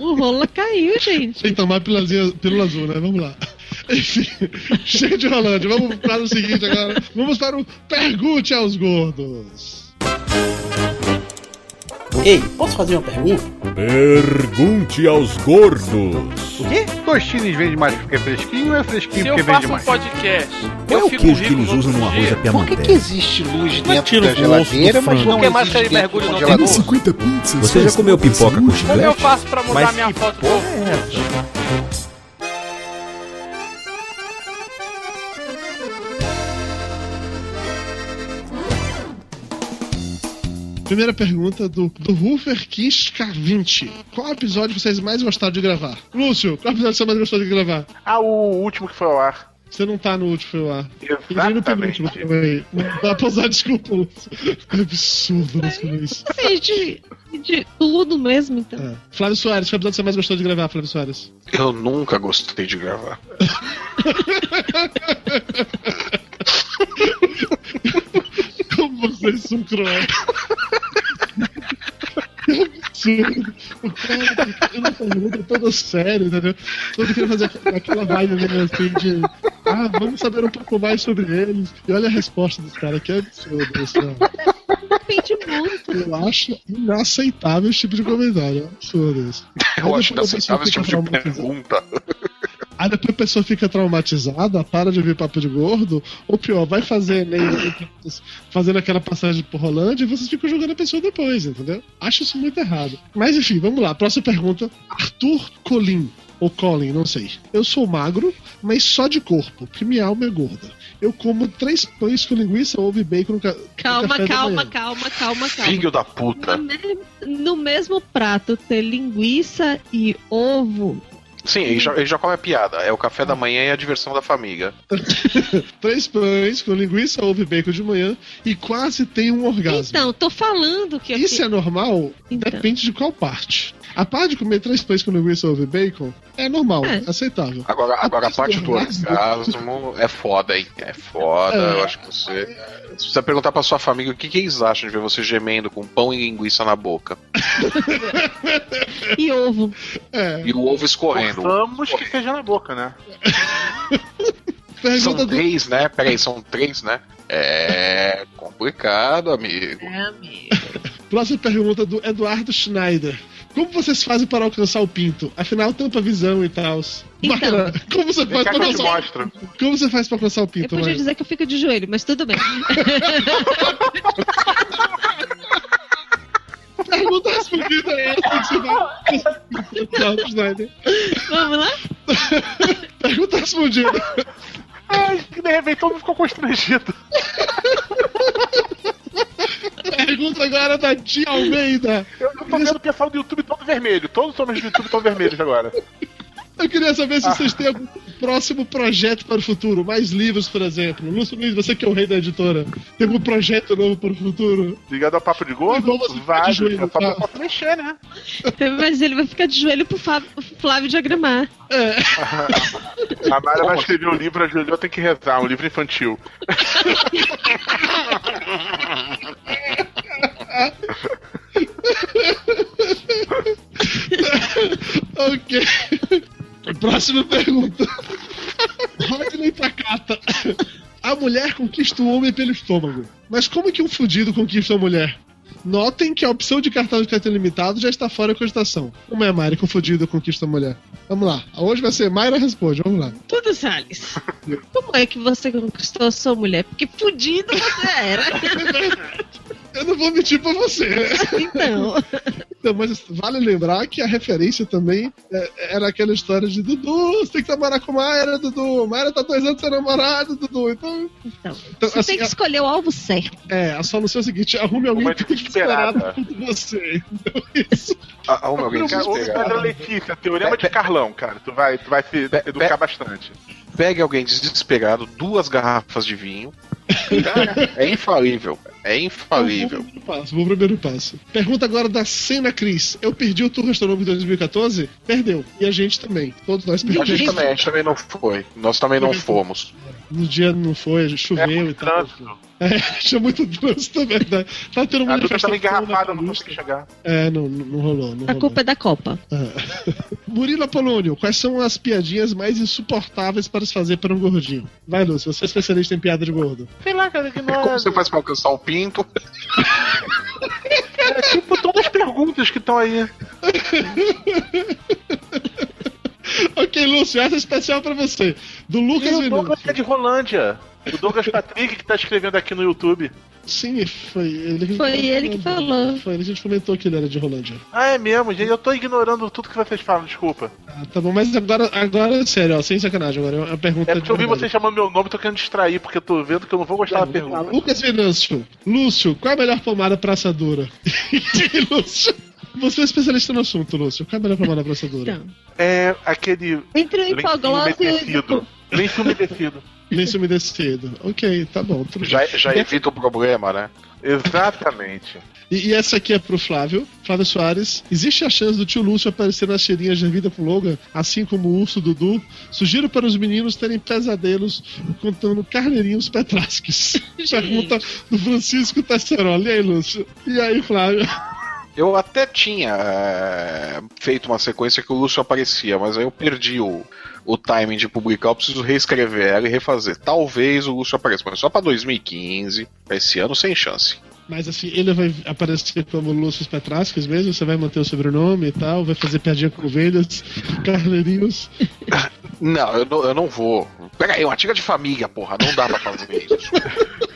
O rola caiu, gente. Tem que tomar pílula, pílula azul, né? Vamos lá. Enfim, chega de Rolândia. Vamos para o seguinte agora. Vamos para o Pergunte aos Gordos. Ei, posso fazer uma pergunta? Pergunte aos gordos. O quê? Tostines vende mais porque é fresquinho ou é fresquinho Se eu porque vende faço um mais? podcast, Qual é eu o fico queijo que eles no usam num arroz dia. à Por que, existe luz dentro da o geladeira, mas não Porque mais existe dentro mergulho do no congelador? 50 pizzas. Você já comeu pipoca com Como eu chiclete? faço pra mudar minha foto do Primeira pergunta do, do Ruffer Kiss K20. Qual episódio vocês mais gostaram de gravar? Lúcio, qual episódio você mais gostou de gravar? Ah, o último que foi ao ar. Você não tá no último, foi lá. Exatamente. também. Não dá pra usar desculpa, Lúcio. É absurdo nós comer isso. Assim, de, de tudo mesmo, então. É. Flávio Soares, qual episódio você mais gostou de gravar, Flávio Soares? Eu nunca gostei de gravar. Vocês são cruéis. Que absurdo. O cara fica uma pergunta toda séria, entendeu? Todo querendo fazer aquela vibe mesmo assim de. Ah, vamos saber um pouco mais sobre eles. E olha a resposta dos caras, que absurdo isso, né? Depende muito. Eu acho inaceitável esse tipo de comentário. É absurdo isso. Eu Aí acho a inaceitável esse tipo de pergunta. Aí depois a pessoa fica traumatizada, para de ouvir papo de gordo, ou pior, vai fazer Enem fazendo aquela passagem por Rolândia e vocês ficam jogando a pessoa depois, entendeu? Acho isso muito errado. Mas enfim, vamos lá. Próxima pergunta. Arthur Colin. Ou Colin, não sei. Eu sou magro, mas só de corpo, porque minha alma é gorda. Eu como três pães com linguiça, ovo e bacon no, ca... Calma, café da calma, manhã. calma, calma, calma. Filho da puta. No, me- no mesmo prato ter linguiça e ovo. Sim, ele já, ele já come a piada. É o café da manhã e a diversão da família. Três pães com linguiça, ovo e bacon de manhã e quase tem um orgasmo. Então, tô falando que aqui... Isso é normal? Então. Depende de qual parte. A parte de comer três pães com linguiça, ovo e bacon é normal, É. aceitável. Agora, agora a parte do orgasmo- é foda, hein? É foda. É. Eu acho que você. Se você perguntar pra sua família o que, que eles acham de ver você gemendo com pão e linguiça na boca E ovo. É. e o ovo escorrendo. Vamos que seja na boca, né? Pergunta São três, né? Peraí, são três, né? É complicado, amigo. É, amigo. Próxima pergunta do Eduardo Schneider. Como vocês fazem para alcançar o pinto? Afinal, tampa a visão e tal. Então. Como você faz para eu te alcançar? Como você faz para alcançar o Eu pinto, podia Mara? dizer que eu fico de joelho, mas tudo bem. Pergunta respondida é essa que você vai. Schneider. Vamos lá? Pergunta respondida. Ai, que de repente todo mundo ficou constrangido. Pergunta agora da Tia Almeida. Eu, eu tô vendo o pessoal do YouTube todo vermelho. Todos os homens do YouTube estão vermelhos agora. Eu queria saber se vocês têm algum próximo projeto para o futuro. Mais livros, por exemplo. Lúcio Luiz, você que é o rei da editora. Tem algum projeto novo para o futuro? Ligado ao papo de gordo? Fica de Vai, joelho, é só tá? pra se mexer, né? Mas ele vai ficar de joelho pro Flávio diagramar. A Mara vai escrever um livro, a Juliana tem que rezar, um livro infantil. Próxima pergunta. Rodney Takata. A mulher conquista o homem pelo estômago. Mas como que um fudido conquista a mulher? Notem que a opção de cartão de crédito limitado já está fora da cogitação. Como é, que um fudido conquista a mulher? Vamos lá. Hoje vai ser Mayra responde. Vamos lá. Tudo, Salles. Como é que você conquistou a sua mulher? Porque fudido você era. Eu não vou mentir pra você. Então. Não, mas vale lembrar que a referência também é, era aquela história de Dudu, você tem que namorar com Mayra, Dudu. Mayra tá dois anos sem namorado, Dudu. Então, Então, então, você assim, tem que escolher o alvo certo. é, a solução é a seguinte: arrume alguém Uma que desesperado quanto você. Então, isso. Ah, Arruma alguém desesperado. Pedra Letícia, teorema de Carlão, cara. Tu vai, tu vai se Pe- educar bastante. Pegue alguém desesperado, duas garrafas de vinho. Cara, é infalível. É infalível. Vou pro primeiro passo, vou pro primeiro passo. Pergunta agora da Cena Cris. Eu perdi o Tour Gastronômico de 2014? Perdeu. E a gente também. Todos nós A perdemos. gente também, a gente também não foi. Nós também não fomos. No dia não foi, choveu É e muito tal. trânsito. É, tinha muito trânsito, é verdade. Tá tendo A Duda tava engarrafada, não consegui chegar. É, não, não não rolou. Não A rolou. culpa é da Copa. É. Murilo Apolônio, quais são as piadinhas mais insuportáveis para se fazer para um gordinho? Vai, Lúcio, você é especialista em piada de gordo. Sei lá, cara, que não Como é. você faz pra alcançar o pinto? É tipo todas as perguntas que estão aí. ok, Lúcio, essa é especial para você. Do Lucas E o Douglas Venâncio. é de Rolândia. O Douglas Patrick que tá escrevendo aqui no YouTube. Sim, foi ele que Foi ele que falou. Foi ele que a gente comentou que ele era de Rolândia. Ah, é mesmo, gente. Eu tô ignorando tudo que vocês falam, desculpa. Ah, tá bom, mas agora, agora sério, ó, sem sacanagem, agora é uma pergunta É porque eu vi vocês chamando meu nome, tô querendo distrair, porque eu tô vendo que eu não vou gostar da pergunta. Lucas Venâncio, Lúcio, qual é a melhor pomada pra assadura? Lúcio, você é especialista no assunto, Lúcio. Qual é a melhor pomada assadura? Então, É aquele entre o hipoglose e o umedecido. Lenço umedecido. Lenço umedecido. Ok, tá bom. Tudo Já, já evita o problema, né? Exatamente. E, e essa aqui é pro Flávio. Flávio Soares. Existe a chance do tio Lúcio aparecer nas tirinhas de Vida com Logan, assim como o urso Dudu? Sugiro para os meninos terem pesadelos contando carneirinhos petrasques. Pergunta do Francisco Tesseroli. E aí, Lúcio? E aí, Flávio? Eu até tinha é, feito uma sequência que o Lúcio aparecia, mas aí eu perdi o, o timing de publicar. Eu preciso reescrever ela e refazer. Talvez o Lúcio apareça, mas só pra 2015. Pra esse ano, sem chance. Mas assim, ele vai aparecer como Lúcio Petrasques mesmo? Você vai manter o sobrenome e tal? Vai fazer piadinha com ovelhas, carneirinhos? Não, eu não, eu não vou. Pera aí, uma tia de família, porra. Não dá pra fazer isso.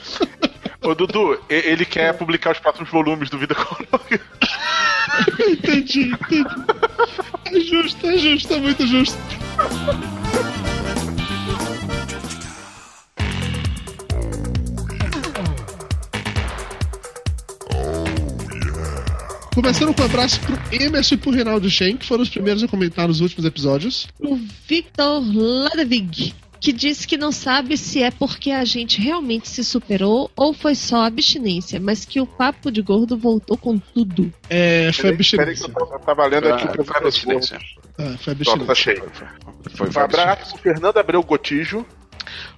Ô, Dudu, ele quer publicar os próximos volumes do Vida Logan. entendi, entendi. É justo, é justo, é muito justo. Começando com um abraço pro Emerson e pro Reinaldo Shen, que foram os primeiros a comentar nos últimos episódios. o Victor Ladevig, que disse que não sabe se é porque a gente realmente se superou ou foi só abstinência, mas que o papo de gordo voltou com tudo. É, foi Peraí que abstinência. tô- eu tava lendo aqui Ah, pra foi abstinência. Ah, foi Pronto, tá abstinência. cheio. Foi, Um foi abraço abstinência. pro Fernando Abreu Gotijo.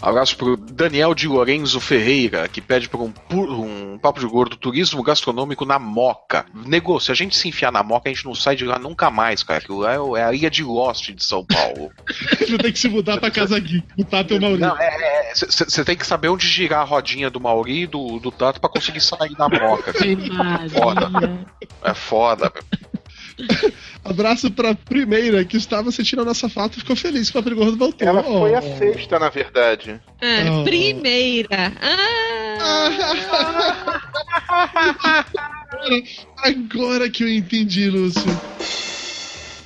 Abraço pro Daniel de Lorenzo Ferreira, que pede por um, um papo de gordo turismo gastronômico na Moca. Negou, se a gente se enfiar na Moca, a gente não sai de lá nunca mais, cara. Aquilo lá é é a ilha de Lost de São Paulo. Vai ter que se mudar pra casa aqui. O Tato e o Maurício. Não, é. Você tem que saber onde girar a rodinha do Mauri e do, do Tato pra conseguir sair da Moca. Foda. É foda, meu. Abraço pra primeira, que estava sentindo a nossa falta e ficou feliz que o Papo Gordo voltou. Ela foi a sexta, na verdade. É, Oh. primeira. Ah, Agora que eu entendi, Lúcio.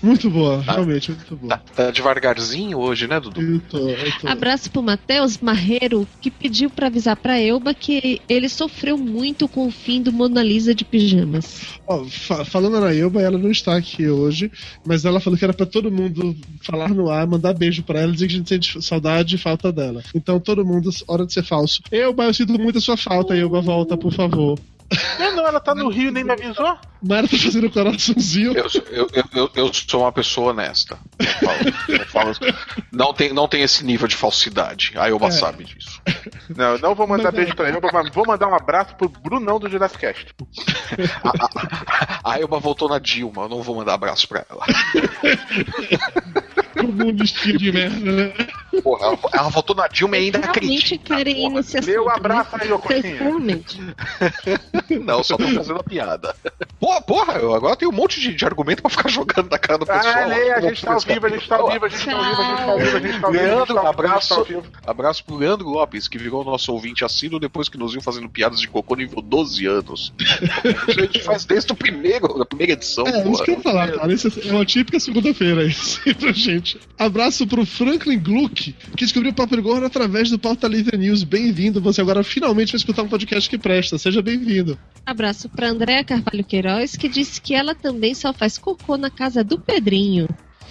Muito boa, realmente, muito boa. Tá, tá devagarzinho hoje, né, Dudu? Eu tô, eu tô. Abraço pro Matheus Marreiro, que pediu pra avisar pra Elba que ele sofreu muito com o fim do Mona Lisa de pijamas. Ó, fa- falando na Elba, ela não está aqui hoje, mas ela falou que era pra todo mundo falar no ar, mandar beijo pra ela, dizer que a gente sente saudade e falta dela. Então, todo mundo, hora de ser falso. Elba, eu sinto muito a sua falta, Elba, volta, por favor. É, não, ela tá no Rio e nem me avisou. Mara tá fazendo coraçãozinho. Eu, sou- eu, eu, eu, sou uma pessoa honesta. Eu falo- eu falo- não, tem, não tem esse nível de falsidade. A Elba É. sabe disso. Não, não vou mandar Mas é. beijo pra ele, mas vou mandar um abraço pro Brunão do Jurassic Cast. A Elba voltou na Dilma, eu não vou mandar abraço pra ela. Como um destino de merda, né? Porra, ela, ela voltou na Dilma e ainda acredita. querem ir nesse assunto. Meu abraço né? aí, ô. Não, só tô fazendo a piada. Porra, porra, eu agora tenho um monte de, de argumento pra ficar jogando na cara do pessoal. Ah, Lê, a gente tá ao vivo, a gente tá ao vivo, a gente tá ao vivo, a gente tá ao vivo, a gente tá ao vivo. a gente Leandro, tá ao vivo, a gente tá abraço. Abraço pro Leandro Lopes, que virou nosso ouvinte assíduo depois que nos viu fazendo piadas de cocô nível 12 anos. A gente faz desde o primeiro, da primeira edição, É, isso porra. que eu ia falar, cara. Isso é uma típica segunda-feira isso aí pra gente. Abraço pro Franklin Gluck, que descobriu o Papo Gordo através do Pauta Livre News. Bem-vindo. Você agora finalmente vai escutar um podcast que presta. Seja bem-vindo. Abraço pra Andréa Carvalho Queiroz, que disse que ela também só faz cocô na casa do Pedrinho.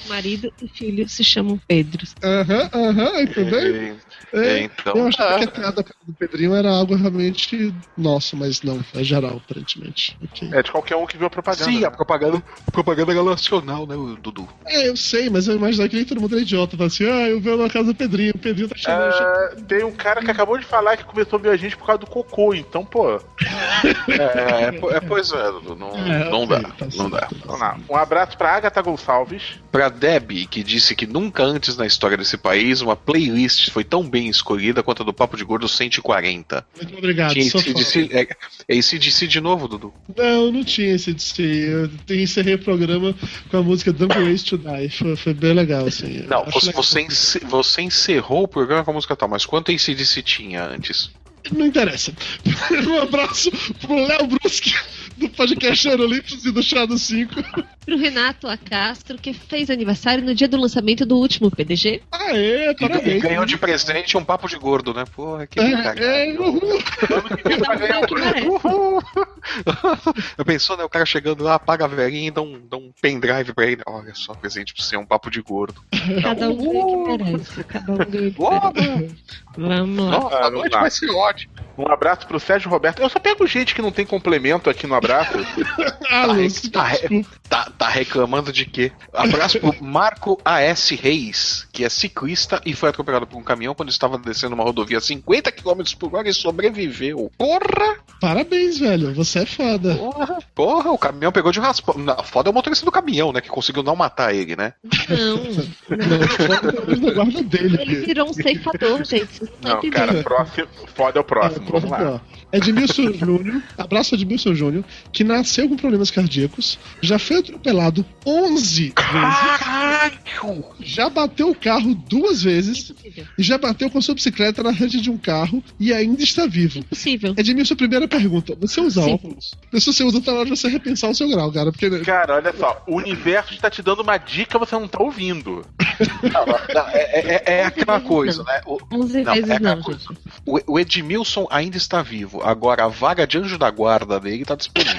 Marido e filho se chamam Pedros. Aham, aham, entendeu? É, então. Eu achava ah, que a piada do Pedrinho era algo realmente nosso, mas não, é geral, aparentemente. Ok. É de qualquer um que viu a propaganda. Sim, né? a propaganda, propaganda nacional, né, o Dudu? É, eu sei, mas eu imaginava que nem todo mundo era idiota. Fala assim, ah, eu vi na casa do Pedrinho, o Pedrinho tá chamando. É, tem um cara que acabou de falar que começou a ver a gente por causa do cocô, então, pô. É, é, po- é, pois é, Dudu, não, É, não ok, dá, tá não dá. Vamos lá. Um abraço pra Agatha Gonçalves. Pra Debbie, que disse que nunca antes na história desse país uma playlist foi tão bem escolhida quanto a do Papo de Gordo 140. Muito obrigado, Tinha sou ACDC, é, é ACDC de novo, Dudu. Não, não tinha esse DC. Eu encerrei o programa com a música Don't Ways to Die. Foi, foi bem legal, assim. Não, você, você, ence- você encerrou o programa com a música tal, mas quanto ACDC tinha antes? Não interessa. Um abraço pro Léo Bruschi, do podcast Aerolímpicos e do Chá do 5. Pro Renato Acastro, que fez aniversário no dia do lançamento do último PDG. Aê, parabéns. e ganhou de presente um papo de gordo, né? Porra, que É, é, uhul. Que merece. Eu pensou, né? O cara chegando lá, paga a velhinha e dá um, dá um pendrive pra ele. Olha só, presente pra você, um papo de gordo. Cada um ganha o que merece. Cada um ganha o que merece. Vamos lá. Nossa, Ah, a noite vai ser ótima. Um abraço pro Sérgio Roberto. Eu só pego gente que não tem complemento aqui no abraço. Ah, Tá, Lúcio, tá, tá, tá reclamando de quê? Abraço pro Marco A.S. Reis, que é ciclista e foi atropelado por um caminhão quando estava descendo uma rodovia a 50 km por hora e sobreviveu. Porra! Parabéns, velho. Você é foda. Porra! Porra, o caminhão pegou de raspão. Não, foda é o motorista do caminhão, né? Que conseguiu não matar ele, né? Não, Não, foda na guarda dele. ele virou um ceifador, gente. Não Não, cara, próximo. Foda é o próximo. É, Vamos lá. Edmilson Júnior, abraço Edmilson Júnior, que nasceu com problemas cardíacos, já foi atropelado 11 vezes, Caralho! já bateu o carro duas vezes Impossível. e já bateu com a sua bicicleta na frente de um carro e ainda está vivo. Impossível. Edmilson, primeira pergunta: você usa Sim. óculos? Se você usa, tá na hora de você repensar o seu grau, cara, porque Cara, olha só. O universo está te dando uma dica você não tá ouvindo. Não, não, é, é- é aquela coisa, né? O, 11 Não, vezes é aquela não, coisa. o Edmilson ainda está vivo. Agora, a vaga de anjo da guarda dele tá disponível.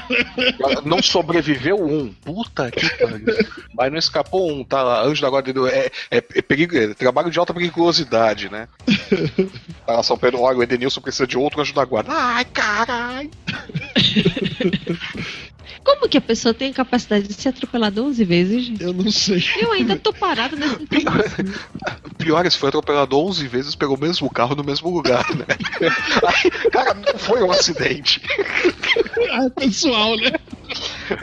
não sobreviveu um. Puta que pariu. Mas não escapou um, tá. Anjo da guarda dele é, é, é perigo- é trabalho de alta periculosidade, né? Tá lá, São Pedro, olha, o Edenilson precisa de outro anjo da guarda. Ai, caralho. Como que a pessoa tem a capacidade de ser atropelada 11 vezes, gente? eu não sei. Eu ainda tô parado nessa informação. Pior, esse foi atropelado 11 vezes pelo mesmo carro no mesmo lugar, né? Aí, cara, não foi um acidente. Ah, é pessoal, né?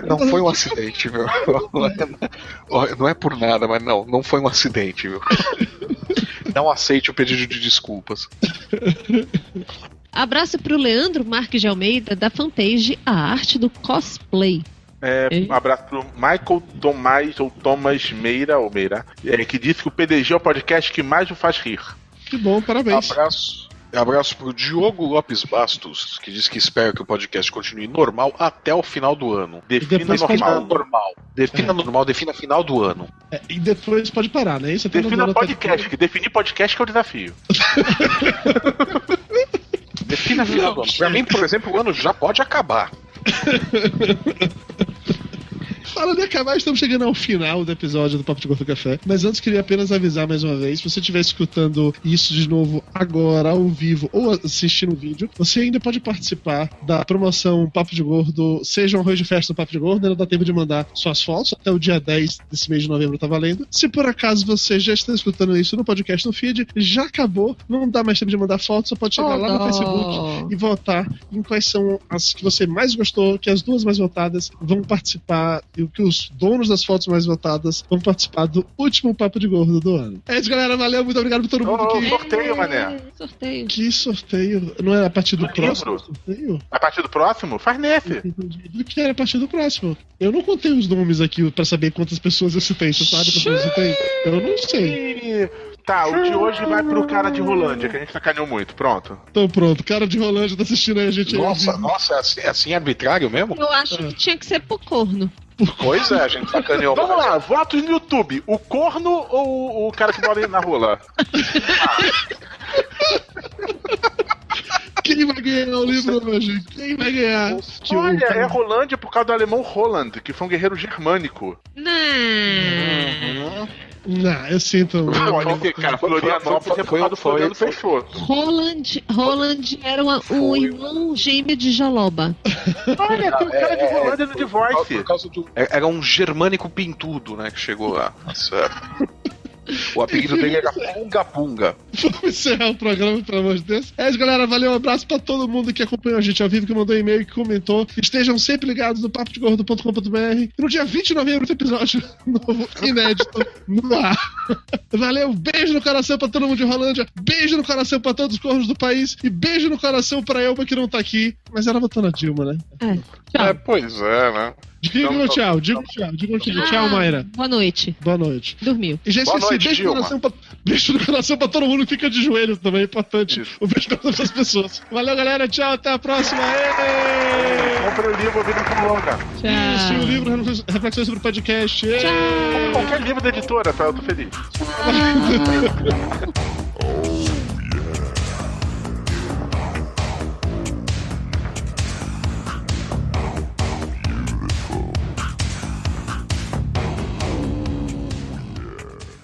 Não foi um acidente, meu. Olha, Não é por nada, mas não, não foi um acidente, meu. Não aceite o pedido de desculpas. Abraço pro Leandro Marques de Almeida, da fanpage A Arte do Cosplay. É, um abraço pro Michael Tomás ou Thomas Meira, ou Meira, é, que disse que o PDG é o podcast que mais o faz rir. Que bom, parabéns. Abraço. Abraço pro Diogo Lopes Bastos, que diz que espera que o podcast continue normal até o final do ano. Defina normal. pode- normal. Defina normal, defina final do ano. É, e depois pode parar, né? Isso até Defina podcast, que definir podcast que é o desafio. Defina final do ano. Pra mim, por exemplo, o ano já pode acabar. Para de acabar, estamos chegando ao final do episódio do Papo de Gordo Café. Mas antes queria apenas avisar mais uma vez: se você estiver escutando isso de novo agora, ao vivo, ou assistindo o vídeo, você ainda pode participar da promoção Papo de Gordo, seja um arroz de festa do Papo de Gordo, ainda dá tempo de mandar suas fotos. Até o dia 10 desse mês de novembro tá valendo. Se por acaso você já está escutando isso no podcast no feed, já acabou, não dá mais tempo de mandar fotos, só pode chegar lá no Oh. Facebook e votar em quais são as que você mais gostou, que as duas mais votadas vão participar, e que os donos das fotos mais votadas vão participar do último Papo de Gordo do ano. É isso, galera. Valeu, muito obrigado por todo mundo Oh, que. sorteio, mané. É, Sorteio. Que sorteio. Não era a partir do Do próximo sorteio? A partir do próximo, faz nesse. Do que era a partir do próximo. Eu não contei os nomes aqui pra saber quantas pessoas eu citei. Você sabe quantas pessoas eu citei? Eu não sei. Tá, o de hoje vai pro cara de Rolândia, que a gente sacaneou muito. Pronto. Então pronto, cara de Rolândia tá assistindo aí a gente aí. Nossa, nossa, é assim, é assim arbitrário mesmo? Eu acho que tinha que ser pro corno. Pois é, a gente sacaneou. Vamos lá, votos no YouTube. O corno ou o cara que mora aí na rola? Quem vai ganhar o livro hoje? Quem vai ganhar? Olha, é Rolândia por causa do alemão Roland, que foi um guerreiro germânico. Não. Não, eu sinto. Pode ser, cara. Florianópolis é por causa do foi- Floriano Peixoto. Roland, Roland era uma- um irmão gêmeo de Jaloba. Olha, tem um cara de Rolândia no The Voice. Por causa do... Era um germânico pintudo, né, que chegou lá. Tá certo. O apelido dele era Punga Punga. Vamos encerrar o programa, pelo amor de Deus. É isso, galera. Valeu, um abraço pra todo mundo que acompanhou a gente ao vivo, que mandou e-mail, que comentou. Estejam sempre ligados no papodegordo.com.br. E no dia 20 de novembro tem episódio novo, inédito, no ar. Valeu, beijo no coração pra todo mundo de Rolândia, beijo no coração pra todos os cornos do país e beijo no coração pra Elba que não tá aqui, mas ela votou na Dilma, né? É, É, pois é, né? Diga Então, tchau, diga tchau, diga tchau. Tchau, Ah, Mayra. Boa noite. Boa noite. Dormiu. E já Boa esqueci, noite, beijo, no coração pra, beijo no coração pra todo mundo que fica de joelhos também, é importante. Isso. O beijo no coração das pessoas. Valeu, galera. Tchau, até a próxima. Compre o livro Vida com Longa. Isso, e o Tchau. livro Reflexões- sobre o podcast. Tchau. Qualquer livro da editora, tá? Eu tô feliz.